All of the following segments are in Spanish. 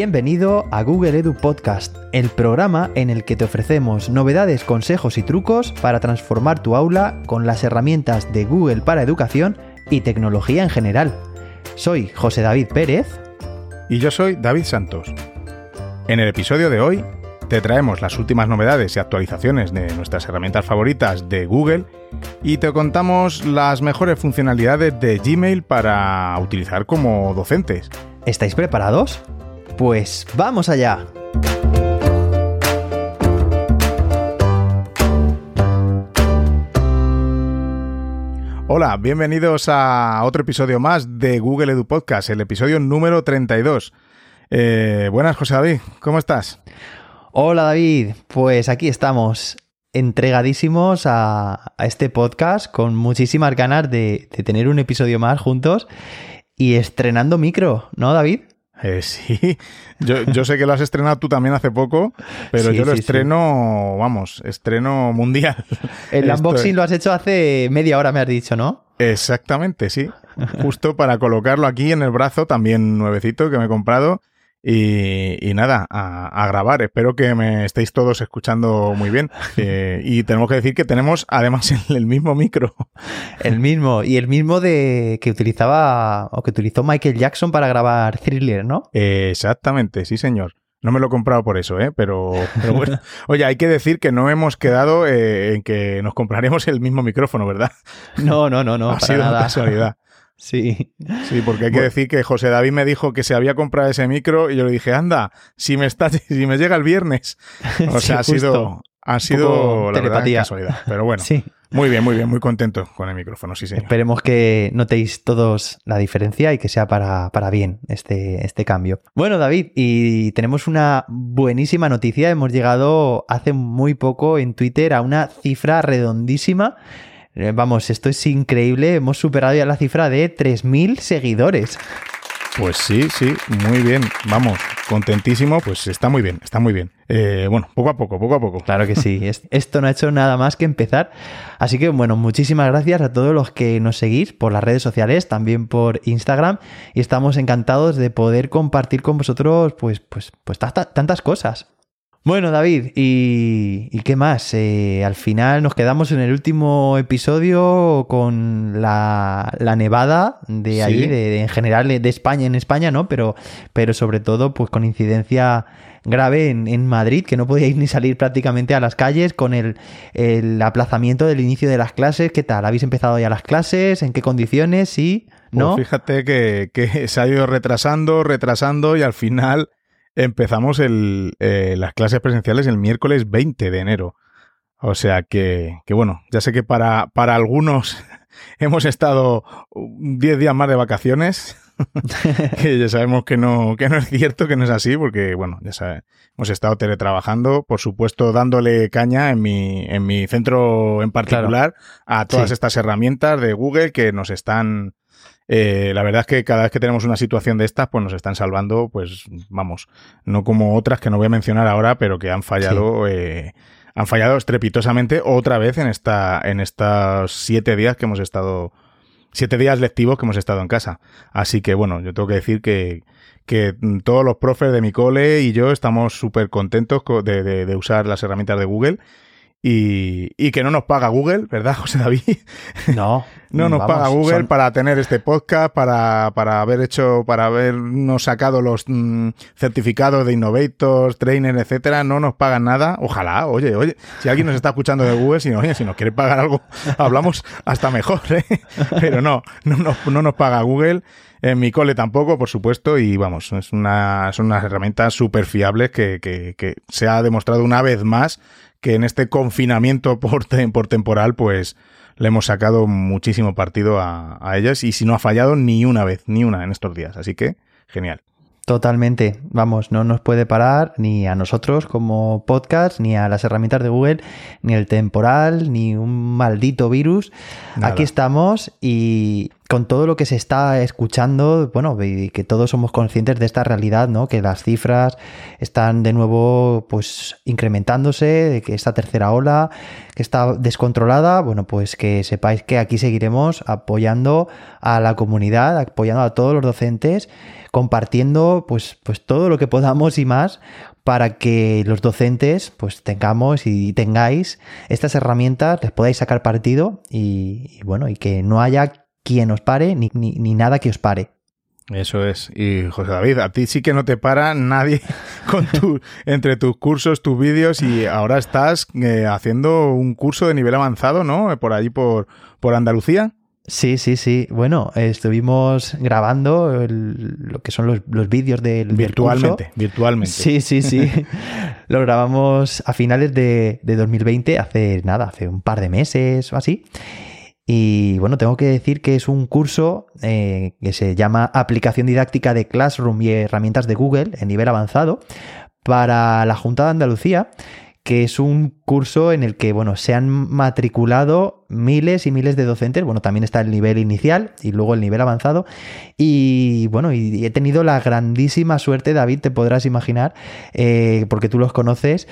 Bienvenido a Google Edu Podcast, el programa en el que te ofrecemos novedades, consejos y trucos para transformar tu aula con las herramientas de Google para educación y tecnología en general. Soy José David Pérez. Y yo soy David Santos. En el episodio de hoy te traemos las últimas novedades y actualizaciones de nuestras herramientas favoritas de Google y te contamos las mejores funcionalidades de Gmail para utilizar como docentes. ¿Estáis preparados? Pues vamos allá. Hola, bienvenidos a otro episodio más de Google Edu Podcast, el episodio número 32. Eh, buenas, José David, ¿cómo estás? Hola David, pues aquí estamos entregadísimos a, este podcast con muchísimas ganas de, de tener un episodio más juntos y estrenando micro, ¿no David? Eh, sí, yo, sé que lo has estrenado tú también hace poco, pero yo lo estreno, vamos, estreno mundial. El unboxing lo has hecho hace media hora, me has dicho, ¿no? Exactamente, sí. Justo para colocarlo aquí en el brazo, también nuevecito que me he comprado. Y, nada, a, grabar. Espero que me estéis todos escuchando muy bien. Eh, y tenemos que decir que tenemos además el, mismo micro. El mismo, y el mismo de que utilizaba o que utilizó Michael Jackson para grabar Thriller, ¿no? exactamente, sí, señor. No me lo he comprado por eso, ¿eh? Pero, bueno. Oye, hay que decir que no hemos quedado eh, en que nos compraremos el mismo micrófono, ¿verdad? No, no, no, no. ha sido una casualidad. Sí. Sí, porque hay que decir que José David me dijo que se había comprado ese micro y yo le dije, anda, si me está, si me llega el viernes. O sea, ha sido, ha sido la verdad, casualidad. Pero bueno. Sí. Muy bien, muy bien, muy contento con el micrófono, sí, señor. Esperemos que notéis todos la diferencia y que sea para, para bien este, este cambio. Bueno, David, y tenemos una buenísima noticia. Hemos llegado hace muy poco en Twitter a una cifra redondísima vamos, esto es increíble. Hemos superado ya la cifra de 3.000 seguidores. Pues sí, sí, muy bien. Vamos, contentísimo. Pues está muy bien, está muy bien. Eh, bueno, poco a poco, poco a poco. Claro que sí. Esto no ha hecho nada más que empezar. Así que, bueno, muchísimas gracias a todos los que nos seguís por las redes sociales, también por Instagram. Y estamos encantados de poder compartir con vosotros, pues, pues, pues tantas cosas. Bueno, David, ¿y, qué más? Eh, al final nos quedamos en el último episodio con la, nevada de ahí, de, en general de España, en España, ¿no? Pero, pero sobre todo, pues con incidencia grave en, Madrid, que no podíais ni salir prácticamente a las calles con el, aplazamiento del inicio de las clases. ¿Qué tal? ¿Habéis empezado ya las clases? ¿En qué condiciones? ¿Sí? ¿No? Pues fíjate que, que se ha ido retrasando, retrasando y al final empezamos el, eh, las clases presenciales el miércoles 20 de enero. O sea que, que bueno, ya sé que para, para algunos hemos estado 10 días más de vacaciones, que ya sabemos que no, que no es cierto, que no es así, porque bueno, ya sabes, hemos estado teletrabajando, por supuesto dándole caña en mi, en mi centro en particular a todas estas herramientas de Google que nos están eh, la verdad es que cada vez que tenemos una situación de estas, pues nos están salvando, pues vamos, no como otras que no voy a mencionar ahora, pero que han fallado, eh, han fallado estrepitosamente otra vez en esta, en estos siete días que hemos estado, siete días lectivos que hemos estado en casa. Así que bueno, yo tengo que decir que, que todos los profes de mi cole y yo estamos súper contentos de, de usar las herramientas de Google y, y, que no nos paga Google, ¿verdad, José David? No. no nos paga Google para tener este podcast, para, para haber hecho, para habernos sacado los mm, certificados de Innovators, Trainer, etcétera. No nos pagan nada. Ojalá, oye, oye, si alguien nos está escuchando de Google, si, oye, si nos quiere pagar algo, hablamos hasta mejor, ¿eh? Pero no, no nos, no nos paga Google. En mi cole tampoco, por supuesto, y vamos, es una, son unas herramientas súper fiables que, que, que se ha demostrado una vez más que en este confinamiento por, por temporal, pues le hemos sacado muchísimo partido a, a ellas y si no ha fallado ni una vez, ni una en estos días. Así que, genial. Totalmente, vamos, no nos puede parar ni a nosotros como podcast, ni a las herramientas de Google, ni el temporal, ni un maldito virus. Aquí estamos y, con todo lo que se está escuchando, bueno, y que todos somos conscientes de esta realidad, ¿no? Que las cifras están de nuevo, pues, incrementándose, de que esta tercera ola, que está descontrolada, bueno, pues que sepáis que aquí seguiremos apoyando a la comunidad, apoyando a todos los docentes, compartiendo, pues, pues todo lo que podamos y más para que los docentes, pues, tengamos y tengáis estas herramientas, les podáis sacar partido y, y bueno, y que no haya quien os pare ni, ni, nada que os pare. Eso es. Y José David, a ti sí que no te para nadie con tu, entre tus cursos, tus vídeos y ahora estás eh, haciendo un curso de nivel avanzado, ¿no? Por allí, por, por Andalucía. Sí, sí, sí. Bueno, estuvimos grabando lo que son los, vídeos del, virtualmente, virtualmente. Sí, sí, sí. lo grabamos a finales de, de 2020, hace nada, hace un par de meses o así. Y bueno, tengo que decir que es un curso eh, que se llama Aplicación Didáctica de Classroom y Herramientas de Google en nivel avanzado para la Junta de Andalucía, que es un curso en el que bueno, se han matriculado miles y miles de docentes. Bueno, también está el nivel inicial y luego el nivel avanzado. Y bueno, y he tenido la grandísima suerte, David, te podrás imaginar, eh, porque tú los conoces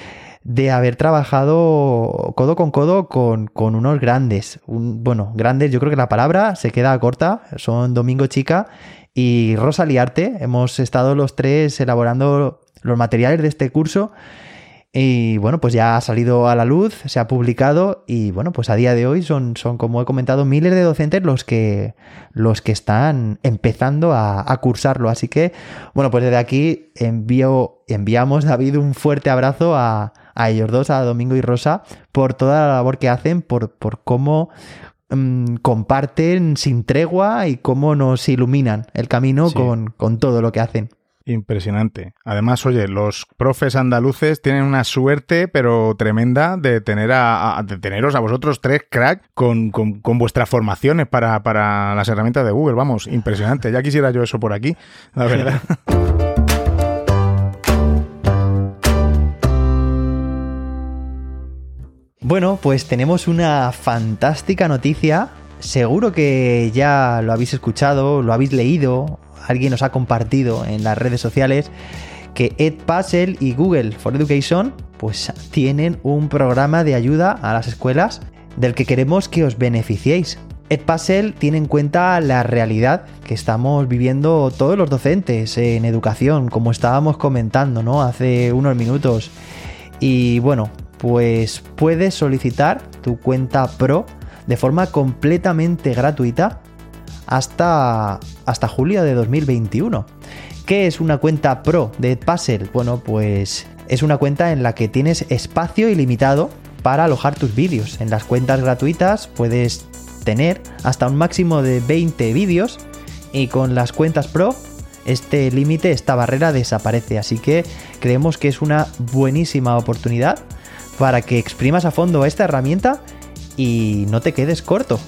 de haber trabajado codo con codo con, unos grandes. bueno, grandes, yo creo que la palabra se queda corta. Son Domingo Chica y Rosa Liarte. Hemos estado los tres elaborando los materiales de este curso. Y bueno, pues ya ha salido a la luz, se ha publicado y bueno, pues a día de hoy son, son como he comentado, miles de docentes los que, los que están empezando a, a cursarlo. Así que, bueno, pues desde aquí envío, enviamos, David, un fuerte abrazo a, a ellos dos, a Domingo y Rosa, por toda la labor que hacen, por, por cómo mm, comparten sin tregua y cómo nos iluminan el camino con, todo lo que hacen. Impresionante. Además, oye, los profes andaluces tienen una suerte, pero tremenda, de tener a, de teneros a vosotros tres crack con, con, con vuestras formaciones para, para, las herramientas de Google. Vamos, impresionante. Ya quisiera yo eso por aquí, la verdad. Bueno, pues tenemos una fantástica noticia. Seguro que ya lo habéis escuchado, lo habéis leído, alguien os ha compartido en las redes sociales que Edpuzzle y Google for Education pues tienen un programa de ayuda a las escuelas del que queremos que os beneficiéis. Edpuzzle tiene en cuenta la realidad que estamos viviendo todos los docentes en educación, como estábamos comentando, ¿no? Hace unos minutos. Y bueno, pues puedes solicitar tu cuenta Pro de forma completamente gratuita hasta, hasta julio de 2021. ¿Qué es una cuenta Pro de Puzzle? Bueno, pues es una cuenta en la que tienes espacio ilimitado para alojar tus vídeos. En las cuentas gratuitas puedes tener hasta un máximo de 20 vídeos y con las cuentas Pro este límite, esta barrera desaparece. Así que creemos que es una buenísima oportunidad para que exprimas a fondo esta herramienta y no te quedes corto.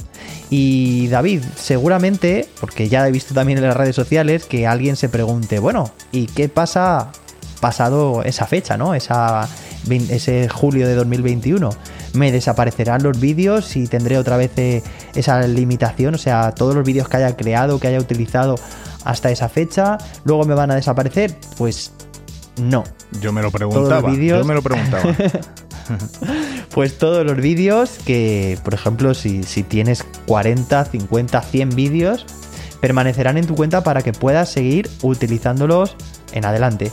Y David, seguramente, porque ya he visto también en las redes sociales que alguien se pregunte, bueno, ¿y qué pasa pasado esa fecha, ¿no? Esa, ese julio de 2021. ¿Me desaparecerán los vídeos y tendré otra vez eh, esa limitación? O sea, todos los vídeos que haya creado, que haya utilizado hasta esa fecha, luego me van a desaparecer. Pues no. Yo me lo preguntaba. Yo me lo preguntaba. pues todos los vídeos que, por ejemplo, si, tienes 40, 50, 100 vídeos, permanecerán en tu cuenta para que puedas seguir utilizándolos en adelante.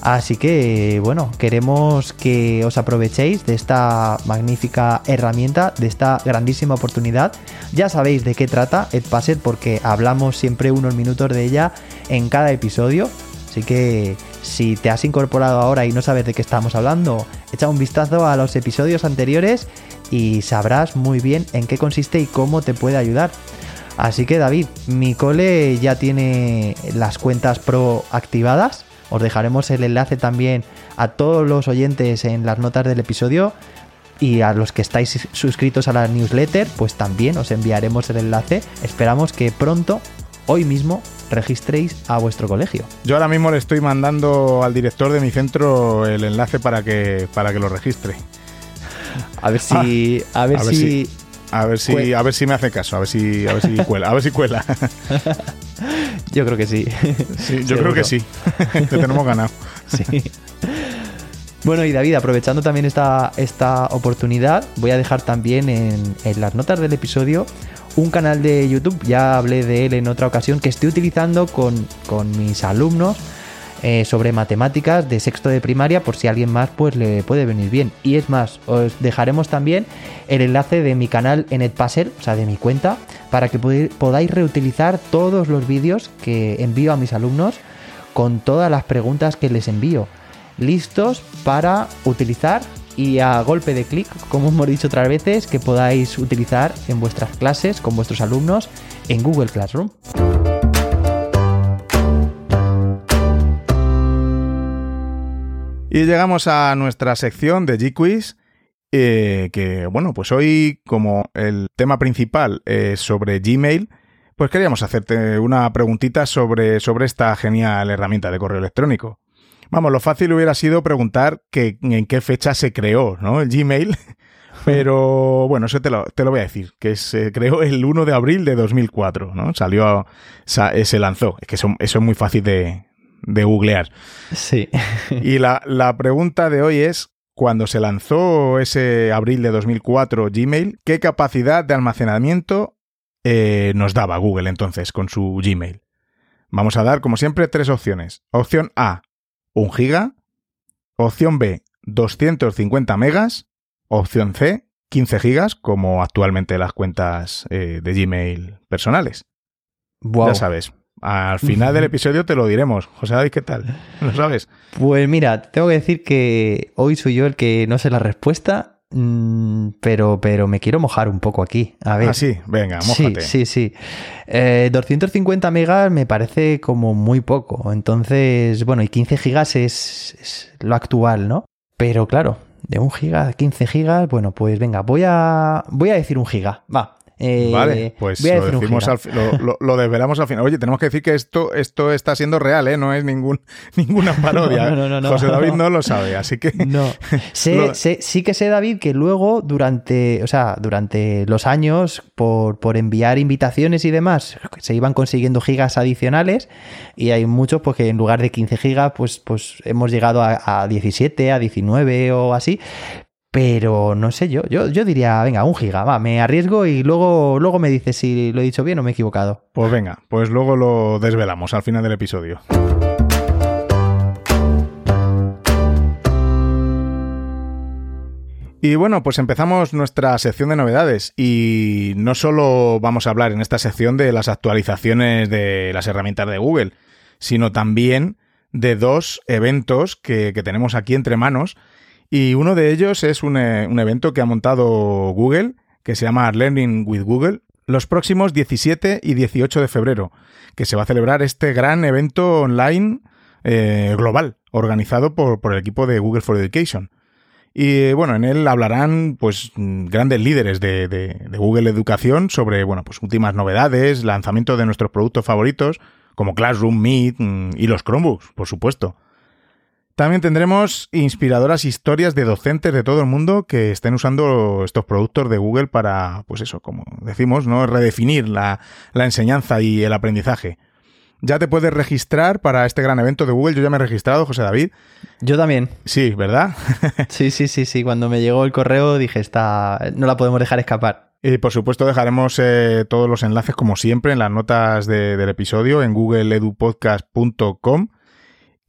Así que, bueno, queremos que os aprovechéis de esta magnífica herramienta, de esta grandísima oportunidad. Ya sabéis de qué trata Edpuzzle porque hablamos siempre unos minutos de ella en cada episodio. Así que si te has incorporado ahora y no sabes de qué estamos hablando, echa un vistazo a los episodios anteriores y sabrás muy bien en qué consiste y cómo te puede ayudar. Así que David, mi cole ya tiene las cuentas pro activadas. Os dejaremos el enlace también a todos los oyentes en las notas del episodio. Y a los que estáis suscritos a la newsletter, pues también os enviaremos el enlace. Esperamos que pronto, hoy mismo, registréis a vuestro colegio. Yo ahora mismo le estoy mandando al director de mi centro el enlace para que, para que lo registre. A ver si, ah, a ver, si, A ver si, a ver si me hace caso, a ver si, a ver si cuela, a ver si cuela. Yo creo que sí. Sí, yo creo que sí. Te tenemos ganado. Sí. Bueno, y David, aprovechando también esta, esta oportunidad, voy a dejar también en, en, las notas del episodio un canal de YouTube, ya hablé de él en otra ocasión, que estoy utilizando con, con mis alumnos eh, sobre matemáticas de sexto de primaria, por si a alguien más pues le puede venir bien. Y es más, os dejaremos también el enlace de mi canal en Edpuzzle, o sea, de mi cuenta, para que podáis reutilizar todos los vídeos que envío a mis alumnos con todas las preguntas que les envío listos para utilizar y a golpe de clic, como hemos dicho otras veces, que podáis utilizar en vuestras clases con vuestros alumnos en Google Classroom. Y llegamos a nuestra sección de G-Quiz, eh, que bueno, pues hoy como el tema principal es sobre Gmail, pues queríamos hacerte una preguntita sobre, sobre esta genial herramienta de correo electrónico. Vamos, lo fácil hubiera sido preguntar que, en qué fecha se creó ¿no? el Gmail, pero bueno, eso te lo, te lo voy a decir, que se creó el 1 de abril de 2004, ¿no? Salió, eh, se lanzó, es que eso, es muy fácil de, de googlear. Sí. y la, la pregunta de hoy es, cuando se lanzó ese abril de 2004 Gmail, ¿qué capacidad de almacenamiento eh, nos daba Google entonces con su Gmail? Vamos a dar, como siempre, tres opciones. Opción A, 1 giga. Opción B, 250 megas. Opción C, 15 gigas, como actualmente las cuentas eh, de Gmail personales. Ya sabes. Al final del episodio te lo diremos. José David, ¿qué tal? ¿Lo sabes? Pues mira, tengo que decir que hoy soy yo el que no sé la respuesta Mm, pero, pero me quiero mojar un poco aquí. A ver. Ah, sí, venga, mójate. Sí, sí, sí. 250 eh, megas me parece como muy poco. Entonces, bueno, y 15 gigas es, lo actual, ¿no? Pero claro, de un giga a 15 gigas, bueno, pues venga, voy a, voy a decir un giga. Va, eh, vale, pues lo, decimos al, lo, desvelamos al final. Oye, tenemos que decir que esto, esto está siendo real, ¿eh? No es ningún, ninguna parodia. José David no lo sabe, así que... No. sí que sé, David, que luego durante, o sea, durante los años, por, por enviar invitaciones y demás, se iban consiguiendo gigas adicionales y hay muchos pues que en lugar de 15 gigas, pues, pues hemos llegado a, a 17, a 19 o así. Pero no sé yo, yo, yo diría, venga, un giga, va, me arriesgo y luego, luego me dices si lo he dicho bien o me he equivocado. Pues venga, pues luego lo desvelamos al final del episodio. Y bueno, pues empezamos nuestra sección de novedades y no solo vamos a hablar en esta sección de las actualizaciones de las herramientas de Google, sino también de dos eventos que, que tenemos aquí entre manos y uno de ellos es un, eh, un evento que ha montado Google, que se llama Learning with Google, los próximos 17 y 18 de febrero, que se va a celebrar este gran evento online eh, global, organizado por, por, el equipo de Google for Education. Y bueno, en él hablarán pues grandes líderes de, de, de, Google Educación sobre bueno, pues últimas novedades, lanzamiento de nuestros productos favoritos, como Classroom, Meet mm, y los Chromebooks, por supuesto. También tendremos inspiradoras historias de docentes de todo el mundo que estén usando estos productos de Google para, pues eso, como decimos, ¿no? Redefinir la, enseñanza y el aprendizaje. Ya te puedes registrar para este gran evento de Google. Yo ya me he registrado, José David. Yo también. Sí, ¿verdad? sí, sí, sí, sí. Cuando me llegó el correo dije, esta no la podemos dejar escapar. Y por supuesto dejaremos eh, todos los enlaces, como siempre, en las notas del episodio en googleedupodcast.com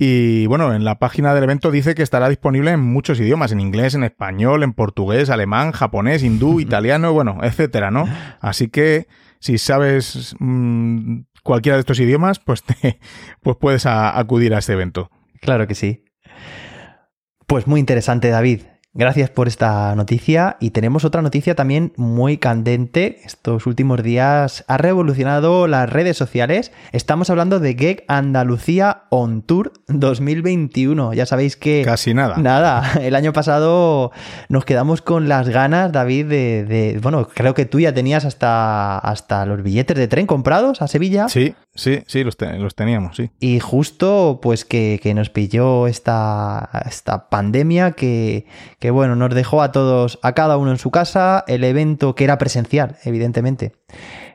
y bueno, en la página del evento dice que estará disponible en muchos idiomas, en inglés, en español, en portugués, alemán, japonés, hindú, italiano, bueno, etcétera, ¿no? Así que si sabes mmm, cualquiera de estos idiomas, pues, te, pues puedes a, acudir a este evento. Claro que sí. Pues muy interesante, David. Gracias por esta noticia y tenemos otra noticia también muy candente. Estos últimos días ha revolucionado las redes sociales. Estamos hablando de Gag Andalucía On Tour 2021. Ya sabéis que... Casi nada. Nada. El año pasado nos quedamos con las ganas, David, de... bueno, creo que tú ya tenías hasta, hasta los billetes de tren comprados a Sevilla. Sí, sí, sí, los, los teníamos, sí. Y justo pues que, que nos pilló esta, esta pandemia que que bueno, nos dejó a todos, a cada uno en su casa, el evento que era presencial, evidentemente.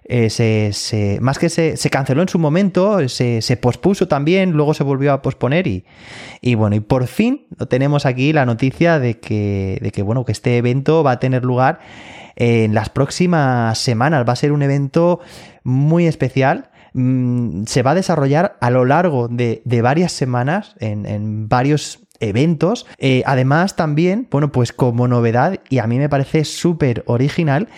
Eh, se, más que se, se, canceló en su momento, se, se, pospuso también, luego se volvió a posponer y, y, bueno, y por fin tenemos aquí la noticia de que, de que, bueno, que este evento va a tener lugar en las próximas semanas. Va a ser un evento muy especial. Mm, se va a desarrollar a lo largo de, varias semanas en, varios eventos. Eh, además, también, bueno, pues como novedad, y a mí me parece súper original,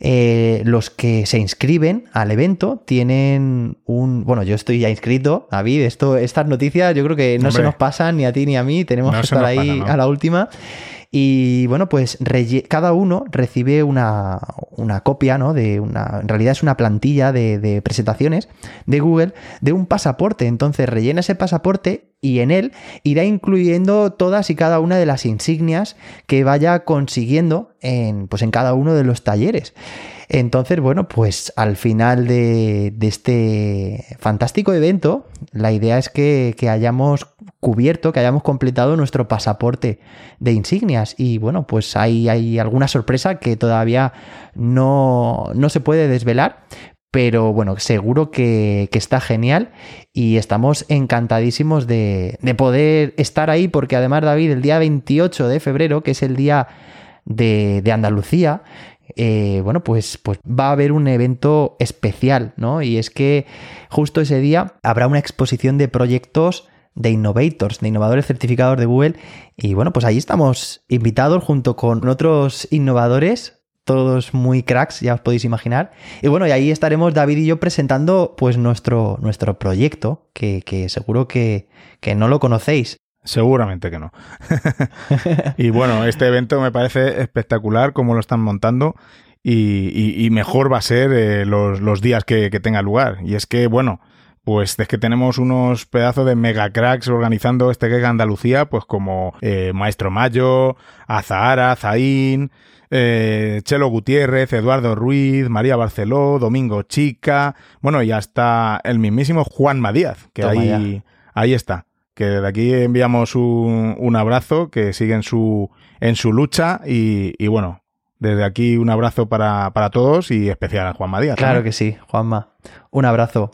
eh, los que se inscriben al evento tienen un. Bueno, yo estoy ya inscrito, David. Esto, estas noticias yo creo que no se nos pasan ni a ti ni a mí. Tenemos que estar ahí a la última. Y bueno, pues cada uno recibe una, copia, ¿no? De una, en realidad es una plantilla de, presentaciones de Google de un pasaporte. Entonces rellena ese pasaporte y en él irá incluyendo todas y cada una de las insignias que vaya consiguiendo en, pues en cada uno de los talleres. Entonces, bueno, pues al final de, este fantástico evento, la idea es que, hayamos cubierto, que hayamos completado nuestro pasaporte de insignias. Y bueno, pues hay, hay alguna sorpresa que todavía no, no se puede desvelar, pero bueno, seguro que, está genial y estamos encantadísimos de, de, poder estar ahí porque además David, el día 28 de febrero, que es el día de, de Andalucía, eh, bueno, pues, pues va a haber un evento especial, ¿no? Y es que justo ese día habrá una exposición de proyectos de innovators, de innovadores certificados de Google. Y bueno, pues ahí estamos invitados junto con otros innovadores, todos muy cracks, ya os podéis imaginar. Y bueno, y ahí estaremos David y yo presentando pues nuestro, nuestro proyecto, que, que seguro que, que no lo conocéis. Seguramente que no. y bueno, este evento me parece espectacular como lo están montando y, mejor va a ser eh, los, días que, tenga lugar. Y es que, bueno, pues es que tenemos unos pedazos de mega cracks organizando este Gega Andalucía, pues como eh, Maestro Mayo, Azahara, Zain, eh, Chelo Gutiérrez, Eduardo Ruiz, María Barceló, Domingo Chica, bueno, y hasta el mismísimo Juan Madíaz, que ahí, ahí está que desde aquí enviamos un, abrazo, que sigue en su, en su lucha y, bueno, desde aquí un abrazo para, todos y especial a Juanma Díaz. Claro que sí, Juanma. Un abrazo.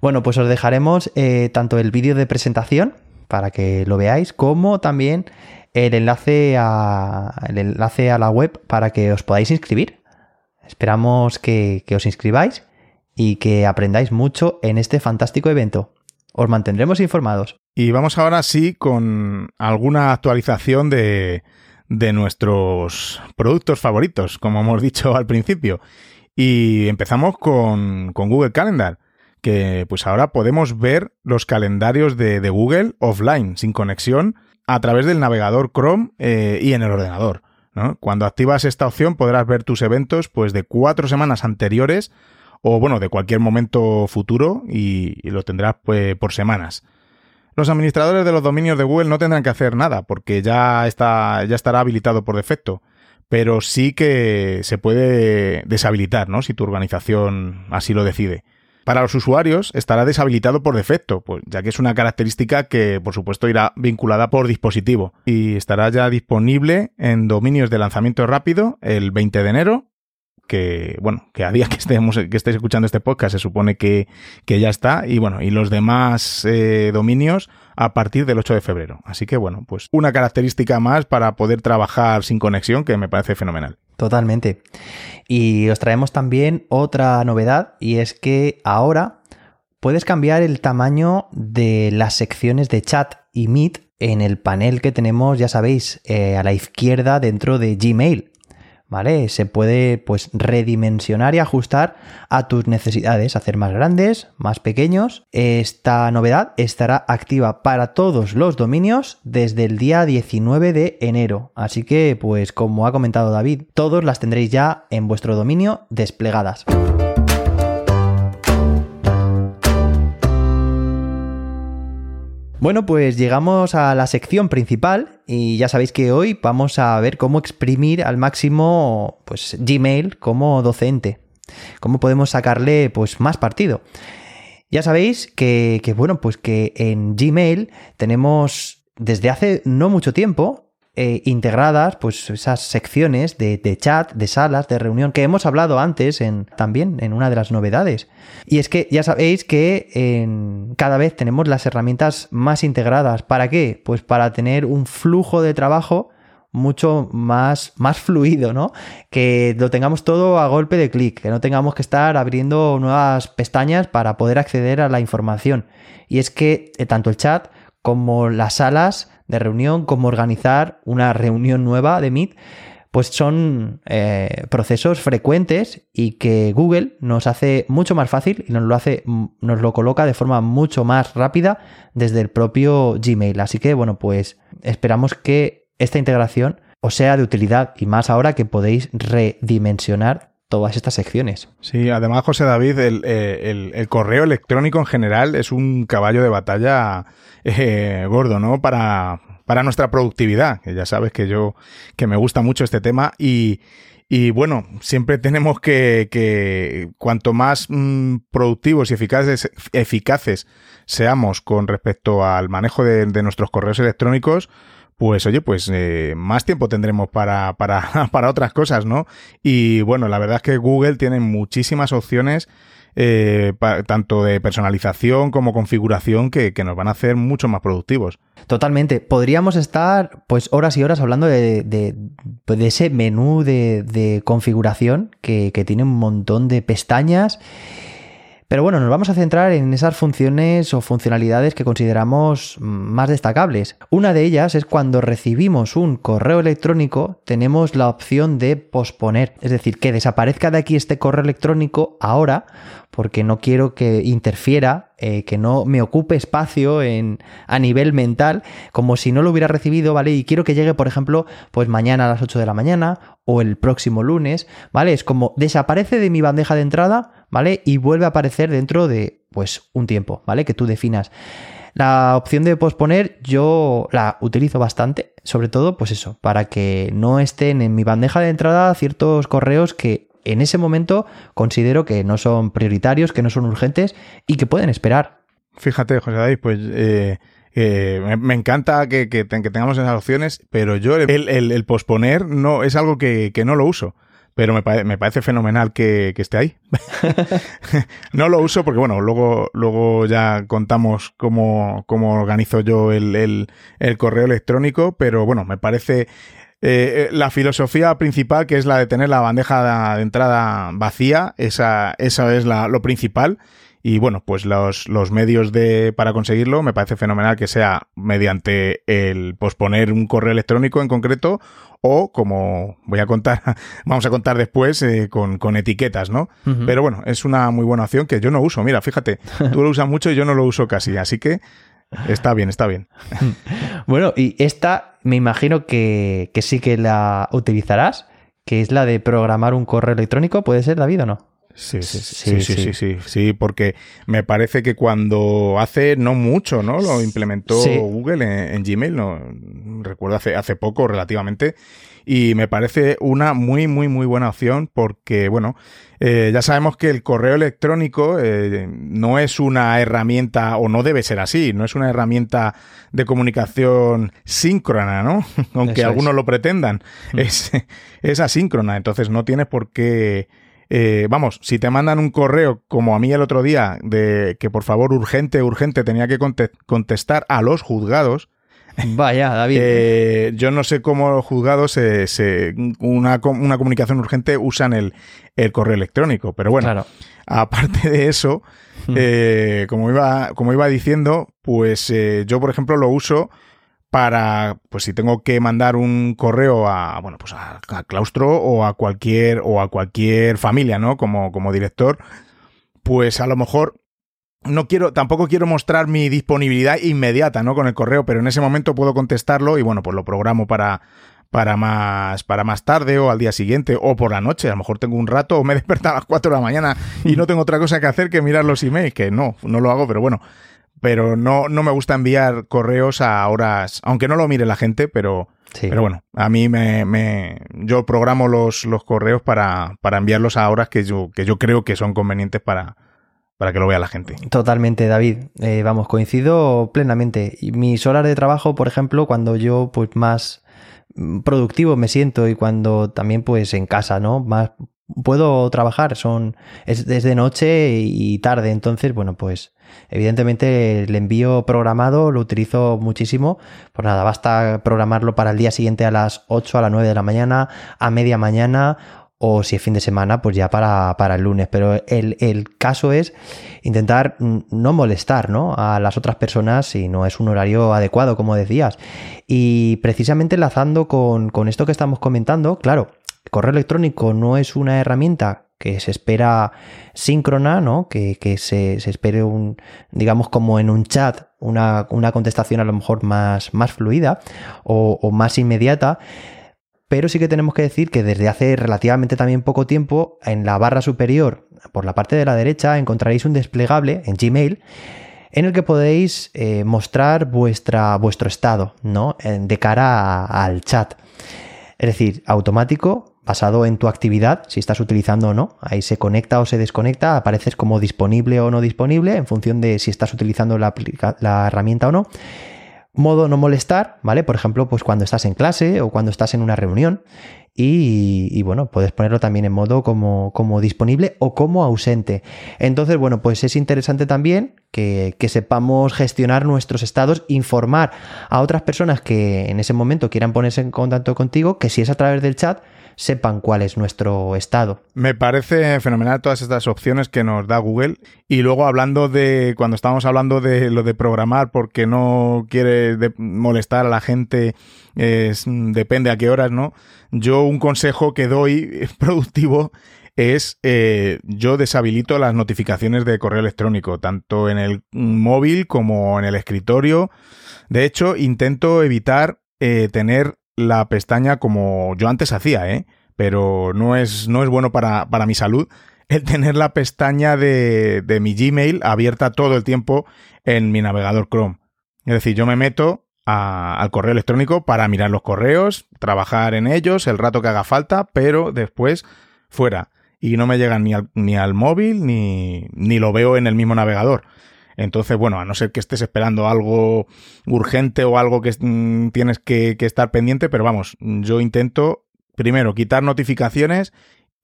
Bueno, pues os dejaremos eh, tanto el vídeo de presentación para que lo veáis, como también el enlace a, el enlace a la web para que os podáis inscribir. Esperamos que, que os inscribáis y que aprendáis mucho en este fantástico evento. Os mantendremos informados. Y vamos ahora sí con alguna actualización de, de nuestros productos favoritos, como hemos dicho al principio. Y empezamos con, con, Google Calendar, que pues ahora podemos ver los calendarios de, de Google offline, sin conexión, a través del navegador Chrome eh, y en el ordenador. Cuando activas esta opción podrás ver tus eventos pues de cuatro semanas anteriores o bueno, de cualquier momento futuro y, lo tendrás pues, por semanas. Los administradores de los dominios de Google no tendrán que hacer nada porque ya, está, ya estará habilitado por defecto, pero sí que se puede deshabilitar, ¿no? Si tu organización así lo decide. Para los usuarios estará deshabilitado por defecto, pues, ya que es una característica que por supuesto irá vinculada por dispositivo y estará ya disponible en dominios de lanzamiento rápido el 20 de enero que, bueno, que a día que estemos, que estéis escuchando este podcast se supone que, ya está, y bueno, y los demás eh, dominios a partir del 8 de febrero. Así que bueno, pues una característica más para poder trabajar sin conexión que me parece fenomenal. Totalmente. Y os traemos también otra novedad, y es que ahora puedes cambiar el tamaño de las secciones de chat y Meet en el panel que tenemos, ya sabéis, eh, a la izquierda dentro de Gmail. ¿Vale? Se puede pues redimensionar y ajustar a tus necesidades, hacer más grandes, más pequeños. Esta novedad estará activa para todos los dominios desde el día 19 de enero. Así que, pues como ha comentado David, todos las tendréis ya en vuestro dominio desplegadas. Bueno, pues llegamos a la sección principal y ya sabéis que hoy vamos a ver cómo exprimir al máximo pues Gmail como docente. Cómo podemos sacarle pues más partido. Ya sabéis que, bueno, pues que en Gmail tenemos desde hace no mucho tiempo eh, integradas, pues esas secciones de, chat, de salas, de reunión que hemos hablado antes en, también en una de las novedades. Y es que ya sabéis que cada vez tenemos las herramientas más integradas. ¿Para qué? Pues para tener un flujo de trabajo mucho más, más fluido, ¿no? Que lo tengamos todo a golpe de clic, que no tengamos que estar abriendo nuevas pestañas para poder acceder a la información. Y es que eh, tanto el chat como las salas de reunión, como organizar una reunión nueva de Meet, pues son eh, procesos frecuentes y que Google nos hace mucho más fácil y nos lo hace, nos lo coloca de forma mucho más rápida desde el propio Gmail. Así que bueno, pues esperamos que esta integración os sea de utilidad y más ahora que podéis redimensionar todas estas secciones. Sí, además, José David, el, eh, correo electrónico en general es un caballo de batalla eh, gordo, ¿no? Para, para nuestra productividad, que ya sabes que yo, que me gusta mucho este tema y, y bueno, siempre tenemos que, que cuanto más mm, productivos y eficaces, eficaces seamos con respecto al manejo de, de nuestros correos electrónicos, pues oye, pues eh, más tiempo tendremos para, para, para otras cosas, ¿no? Y bueno, la verdad es que Google tiene muchísimas opciones eh, tanto de personalización como configuración que, nos van a hacer mucho más productivos. Totalmente. Podríamos estar pues horas y horas hablando de, de, pues, ese menú de, de configuración que, que, tiene un montón de pestañas pero bueno, nos vamos a centrar en esas funciones o funcionalidades que consideramos más destacables. Una de ellas es cuando recibimos un correo electrónico, tenemos la opción de posponer, es decir, que desaparezca de aquí este correo electrónico ahora porque no quiero que interfiera, eh, que no me ocupe espacio en, a nivel mental, como si no lo hubiera recibido, ¿vale? Y quiero que llegue, por ejemplo, pues mañana a las 8 de la mañana o el próximo lunes, ¿vale? Es como desaparece de mi bandeja de entrada, ¿vale? Y vuelve a aparecer dentro de, pues, un tiempo, ¿vale? Que tú definas. La opción de posponer yo la utilizo bastante, sobre todo pues eso, para que no estén en mi bandeja de entrada ciertos correos que en ese momento considero que no son prioritarios, que no son urgentes y que pueden esperar. Fíjate, José David, pues eh, eh, me, encanta que, tengamos esas opciones, pero yo el, posponer no es algo que, no lo uso. Pero me, parece fenomenal que, esté ahí. no lo uso porque, bueno, luego, luego ya contamos cómo, cómo organizo yo el, el correo electrónico, pero bueno, me parece eh, la filosofía principal, que es la de tener la bandeja de entrada vacía, esa, esa es la, lo principal. Y bueno, pues los, los medios de, para conseguirlo me parece fenomenal que sea mediante el posponer un correo electrónico en concreto o como voy a contar, vamos a contar después eh, con, con, etiquetas, ¿no? Pero bueno, es una muy buena opción que yo no uso. Mira, fíjate, tú lo usas mucho y yo no lo uso casi, así que Está bien, está bien. bueno, y esta me imagino que, sí que la utilizarás, que es la de programar un correo electrónico. ¿Puede ser, David, o no? Sí sí sí, sí sí sí, porque me parece que cuando hace no mucho, ¿no? Lo implementó Google en, Gmail, no recuerdo hace, hace poco relativamente, y me parece una muy, muy, muy buena opción porque, bueno, eh, ya sabemos que el correo electrónico eh, no es una herramienta, o no debe ser así, no es una herramienta de comunicación síncrona, ¿no? Aunque algunos lo pretendan, mm. es, es asíncrona, entonces no tienes por qué... Eh, vamos, si te mandan un correo como a mí el otro día de que por favor urgente, urgente tenía que contestar a los juzgados, Vaya, David. Eh, yo no sé cómo los juzgados, se, una, una, comunicación urgente usan el, el, correo electrónico, pero bueno, aparte de eso, hmm. eh, como, iba, como iba diciendo, pues eh, yo, por ejemplo, lo uso para, pues si tengo que mandar un correo a, bueno, pues a, claustro o a cualquier, o a cualquier familia, ¿no? Como, como director, pues a lo mejor no quiero, tampoco quiero mostrar mi disponibilidad inmediata, ¿no? Con el correo, pero en ese momento puedo contestarlo y bueno, pues lo programo para, para más, para más tarde o al día siguiente o por la noche. A lo mejor tengo un rato o me he despertado a las 4 de la mañana y no tengo otra cosa que hacer que mirar los emails, que no, no lo hago, pero bueno. Pero no, no me gusta enviar correos a horas, aunque no lo mire la gente, pero, pero bueno, a mí me, me yo programo los, los correos para, para enviarlos a horas que yo, que yo creo que son convenientes para, para que lo vea la gente. Totalmente, David. Eh, vamos, coincido plenamente. Mis horas de trabajo, por ejemplo, cuando yo pues más productivo me siento y cuando también pues en casa, ¿no? Más puedo trabajar, son es desde noche y tarde, entonces bueno, pues evidentemente el envío programado lo utilizo muchísimo, pues nada, basta programarlo para el día siguiente a las 8 a las 9 de la mañana, a media mañana o si es fin de semana, pues ya para, para el lunes. Pero el, el, caso es intentar no molestar ¿no? a las otras personas si no es un horario adecuado, como decías. Y precisamente enlazando con, con esto que estamos comentando, claro, correo electrónico no es una herramienta que se espera síncrona, ¿no? Que, que se, se, espere un, digamos, como en un chat, una, una contestación a lo mejor más, más fluida o, más inmediata pero sí que tenemos que decir que desde hace relativamente también poco tiempo, en la barra superior, por la parte de la derecha, encontraréis un desplegable en Gmail en el que podéis eh, mostrar vuestra, vuestro estado, ¿no? De cara al chat. Es decir, automático, basado en tu actividad, si estás utilizando o no. Ahí se conecta o se desconecta, apareces como disponible o no disponible en función de si estás utilizando la, la herramienta o no. Modo no molestar, ¿vale? Por ejemplo, pues cuando estás en clase o cuando estás en una reunión. Y, bueno, puedes ponerlo también en modo como, como, disponible o como ausente. Entonces, bueno, pues es interesante también que, que, sepamos gestionar nuestros estados, informar a otras personas que en ese momento quieran ponerse en contacto contigo, que si es a través del chat, sepan cuál es nuestro estado. Me parece fenomenal todas estas opciones que nos da Google. Y luego hablando de, cuando estábamos hablando de lo de programar porque no quiere molestar a la gente, depende a qué horas, ¿no? Yo un consejo que doy productivo es eh, yo deshabilito las notificaciones de correo electrónico, tanto en el móvil como en el escritorio. De hecho, intento evitar eh, tener la pestaña como yo antes hacía, ¿eh? Pero no es, no es bueno para, para mi salud el tener la pestaña de, de mi Gmail abierta todo el tiempo en mi navegador Chrome. Es decir, yo me meto al correo electrónico para mirar los correos, trabajar en ellos el rato que haga falta, pero después fuera. Y no me llegan ni al, ni al móvil ni, ni lo veo en el mismo navegador. Entonces, bueno, a no ser que estés esperando algo urgente o algo que mm, tienes que, estar pendiente, pero vamos, yo intento primero quitar notificaciones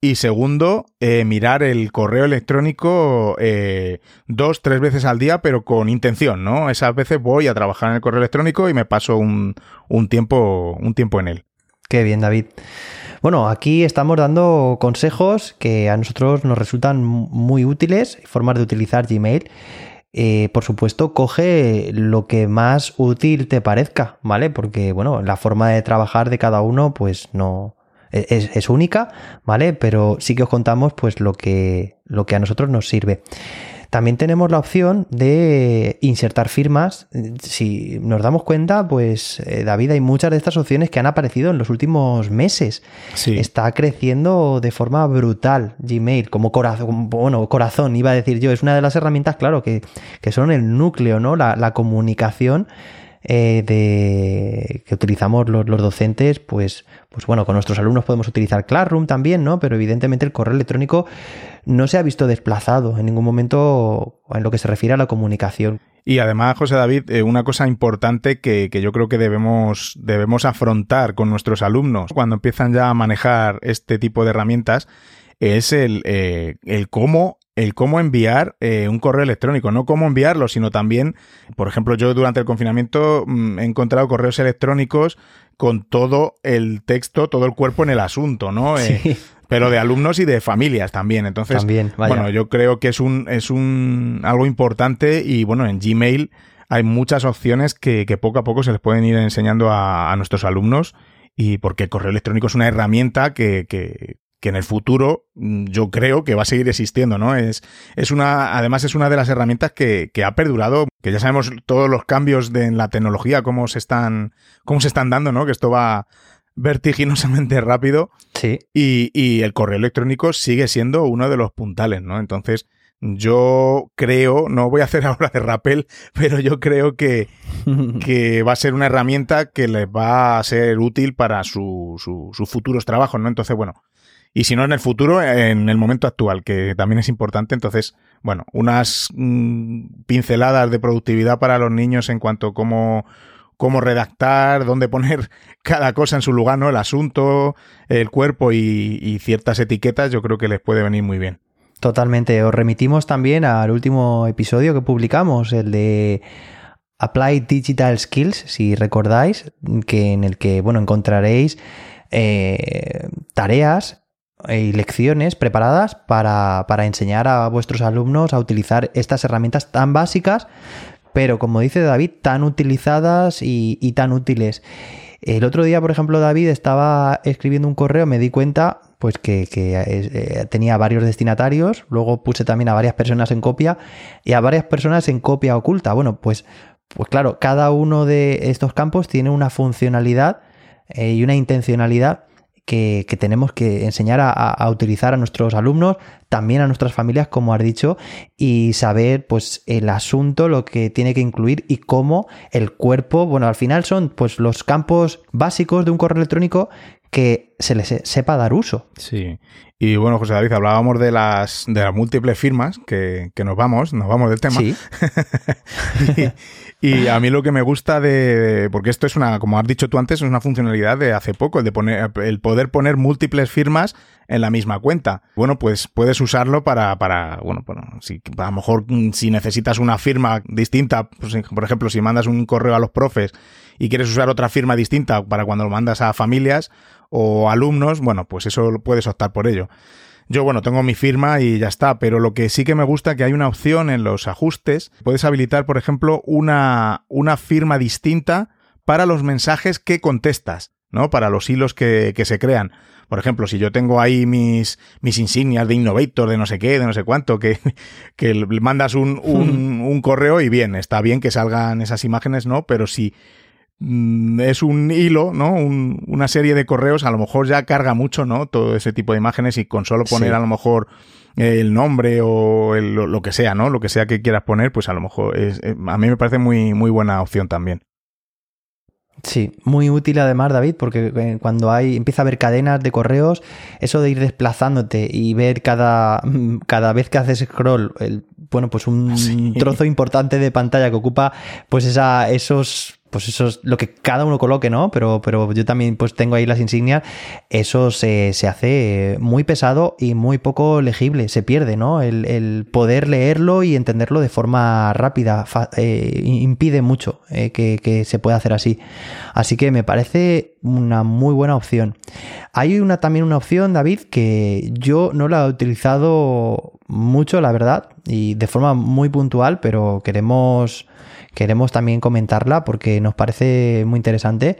y segundo, eh, mirar el correo electrónico eh, dos, tres veces al día, pero con intención, ¿no? Esas veces voy a trabajar en el correo electrónico y me paso un, un, tiempo, un tiempo en él. Qué bien, David. Bueno, aquí estamos dando consejos que a nosotros nos resultan muy útiles, formas de utilizar Gmail. Eh, por supuesto, coge lo que más útil te parezca, ¿vale? Porque, bueno, la forma de trabajar de cada uno, pues no. E-, es, es única, ¿vale? Pero sí que os contamos, pues, lo que, lo que a nosotros nos sirve. También tenemos la opción de insertar firmas. Si nos damos cuenta, pues eh, David, hay muchas de estas opciones que han aparecido en los últimos meses. Está creciendo de forma brutal Gmail, como corazón, bueno, corazón, iba a decir yo. Es una de las herramientas, claro, que, son el núcleo, ¿no? La, la comunicación eh, de, que utilizamos los, docentes, pues, pues bueno, con nuestros alumnos podemos utilizar Classroom también, ¿no? Pero evidentemente el correo electrónico no se ha visto desplazado en ningún momento en lo que se refiere a la comunicación. Y además, José David, eh, una cosa importante que, que, yo creo que debemos, debemos afrontar con nuestros alumnos cuando empiezan ya a manejar este tipo de herramientas es el, eh, el cómo el cómo enviar eh, un correo electrónico, no cómo enviarlo, sino también, por ejemplo, yo durante el confinamiento mm, he encontrado correos electrónicos con todo el texto, todo el cuerpo en el asunto, ¿no? Eh, pero de alumnos y de familias también. Entonces, también, bueno, yo creo que es un, es un algo importante y bueno, en Gmail hay muchas opciones que, poco a poco se les pueden ir enseñando a, a nuestros alumnos y porque el correo electrónico es una herramienta que, que, que en el futuro mm, yo creo que va a seguir existiendo, ¿no? Es, es una, además es una de las herramientas que, que ha perdurado, que ya sabemos todos los cambios de, en la tecnología, cómo se están, cómo se están dando, ¿no? Que esto va vertiginosamente rápido. Sí. Y, y el correo electrónico sigue siendo uno de los puntales, ¿no? Entonces, yo creo, no voy a hacer ahora de rappel, pero yo creo que, que va a ser una herramienta que les va a ser útil para su, su, sus futuros trabajos, ¿no? Entonces, bueno, y si no en el futuro, en el momento actual, que también es importante. Entonces, bueno, unas mm, pinceladas de productividad para los niños en cuanto a cómo, cómo redactar, dónde poner cada cosa en su lugar, ¿no? El asunto, el cuerpo y, ciertas etiquetas, yo creo que les puede venir muy bien. Totalmente. Os remitimos también al último episodio que publicamos, el de Apply Digital Skills, si recordáis, que en el que bueno encontraréis eh, tareas y lecciones preparadas para, para, enseñar a vuestros alumnos a utilizar estas herramientas tan básicas, pero como dice David, tan utilizadas y, tan útiles. El otro día, por ejemplo, David estaba escribiendo un correo, me di cuenta pues que, eh, tenía varios destinatarios, luego puse también a varias personas en copia y a varias personas en copia oculta. Bueno, pues, pues claro, cada uno de estos campos tiene una funcionalidad eh, y una intencionalidad que, tenemos que enseñar a, utilizar a nuestros alumnos, también a nuestras familias, como has dicho, y saber pues el asunto, lo que tiene que incluir y cómo el cuerpo, bueno, al final son pues los campos básicos de un correo electrónico que se les sepa dar uso. Sí. Y bueno, José David, hablábamos de las, de las múltiples firmas, que, que nos vamos, nos vamos del tema. Sí. Y a mí lo que me gusta de, porque esto es una, como has dicho tú antes, es una funcionalidad de hace poco, el de poner, el poder poner múltiples firmas en la misma cuenta. Bueno, pues puedes usarlo para, para, bueno, bueno, si, a lo mejor mm, si necesitas una firma distinta, pues, por ejemplo, si mandas un correo a los profes y quieres usar otra firma distinta para cuando lo mandas a familias o alumnos, bueno, pues eso puedes optar por ello. Yo, bueno, tengo mi firma y ya está, pero lo que sí que me gusta es que hay una opción en los ajustes. Puedes habilitar, por ejemplo, una, una firma distinta para los mensajes que contestas, ¿no? Para los hilos que, que se crean. Por ejemplo, si yo tengo ahí mis, mis insignias de Innovator, de no sé qué, de no sé cuánto, que, que mandas un, un, un correo y bien, está bien que salgan esas imágenes, ¿no? Pero si es un hilo, ¿no? una serie de correos, a lo mejor ya carga mucho, ¿no? Todo ese tipo de imágenes y con solo poner a lo mejor el nombre o lo que sea, ¿no? Lo que sea que quieras poner, pues a lo mejor es, eh, a mí me parece muy, muy buena opción también. Sí, muy útil además, David, porque eh, cuando hay empieza a haber cadenas de correos, eso de ir desplazándote y ver cada, cada vez que haces scroll, el, bueno, pues un trozo importante de pantalla que ocupa pues esa, esos pues eso es lo que cada uno coloque, ¿no? Pero, pero yo también pues tengo ahí las insignias, eso se, hace muy pesado y muy poco legible, se pierde, ¿no? El, poder leerlo y entenderlo de forma rápida eh, impide mucho eh, que, que, se pueda hacer así. Así que me parece una muy buena opción. Hay una, también una opción, David, que yo no la he utilizado mucho, la verdad, y de forma muy puntual, pero queremos queremos también comentarla porque nos parece muy interesante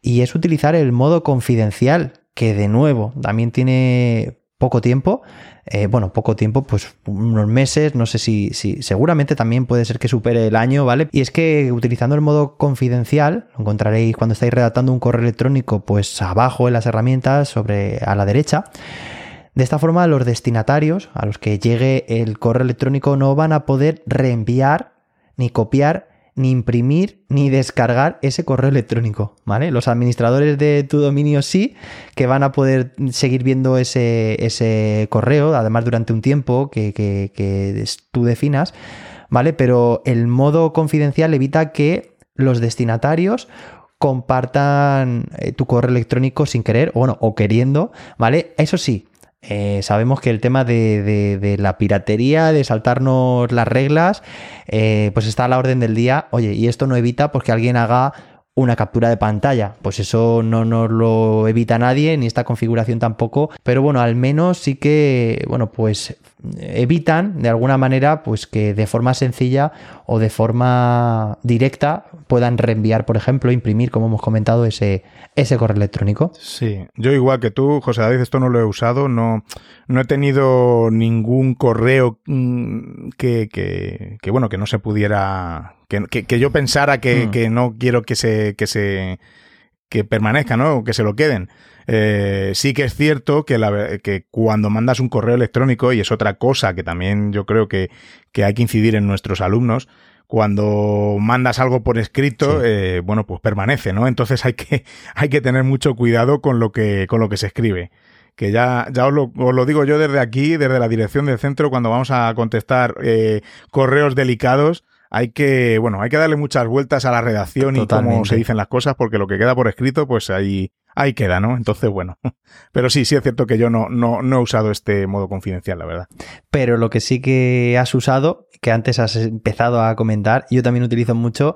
y es utilizar el modo confidencial que de nuevo también tiene poco tiempo. Eh, bueno, poco tiempo, pues unos meses, no sé si, si, seguramente también puede ser que supere el año, ¿vale? Y es que utilizando el modo confidencial, lo encontraréis cuando estáis redactando un correo electrónico, pues abajo en las herramientas, sobre a la derecha. De esta forma, los destinatarios a los que llegue el correo electrónico no van a poder reenviar ni copiar, ni imprimir, ni descargar ese correo electrónico, ¿vale? Los administradores de tu dominio sí, que van a poder seguir viendo ese, ese correo, además durante un tiempo que, que tú definas, ¿vale? Pero el modo confidencial evita que los destinatarios compartan eh, tu correo electrónico sin querer, o bueno, o queriendo, ¿vale? Eso sí, eh, sabemos que el tema de, la piratería, de saltarnos las reglas, eh, pues está a la orden del día. Oye, y esto no evita porque alguien haga una captura de pantalla. Pues eso no nos lo evita nadie, ni esta configuración tampoco. Pero bueno, al menos sí que, bueno, pues evitan de alguna manera pues que de forma sencilla o de forma directa puedan reenviar, por ejemplo, imprimir, como hemos comentado, ese, ese correo electrónico. Sí, yo igual que tú, José David, esto no lo he usado, no, no he tenido ningún correo mm, que, que, bueno, que no se pudiera, que, que, yo pensara que, hmm. que, no quiero que se, que se, que permanezca, ¿no? Que se lo queden. Eh, sí que es cierto que, la, que cuando mandas un correo electrónico, y es otra cosa que también yo creo que, que hay que incidir en nuestros alumnos, cuando mandas algo por escrito, eh, bueno, pues permanece, ¿no? Entonces hay que, hay que tener mucho cuidado con lo que, con lo que se escribe. Que ya, ya os lo, os lo digo yo desde aquí, desde la dirección del centro, cuando vamos a contestar eh, correos delicados, hay que, bueno, hay que darle muchas vueltas a la redacción y cómo se dicen las cosas, porque lo que queda por escrito, pues ahí, ahí queda, ¿no? Entonces, bueno. Pero sí, sí es cierto que yo no, no, no he usado este modo confidencial, la verdad. Pero lo que sí que has usado, que antes has empezado a comentar, yo también utilizo mucho,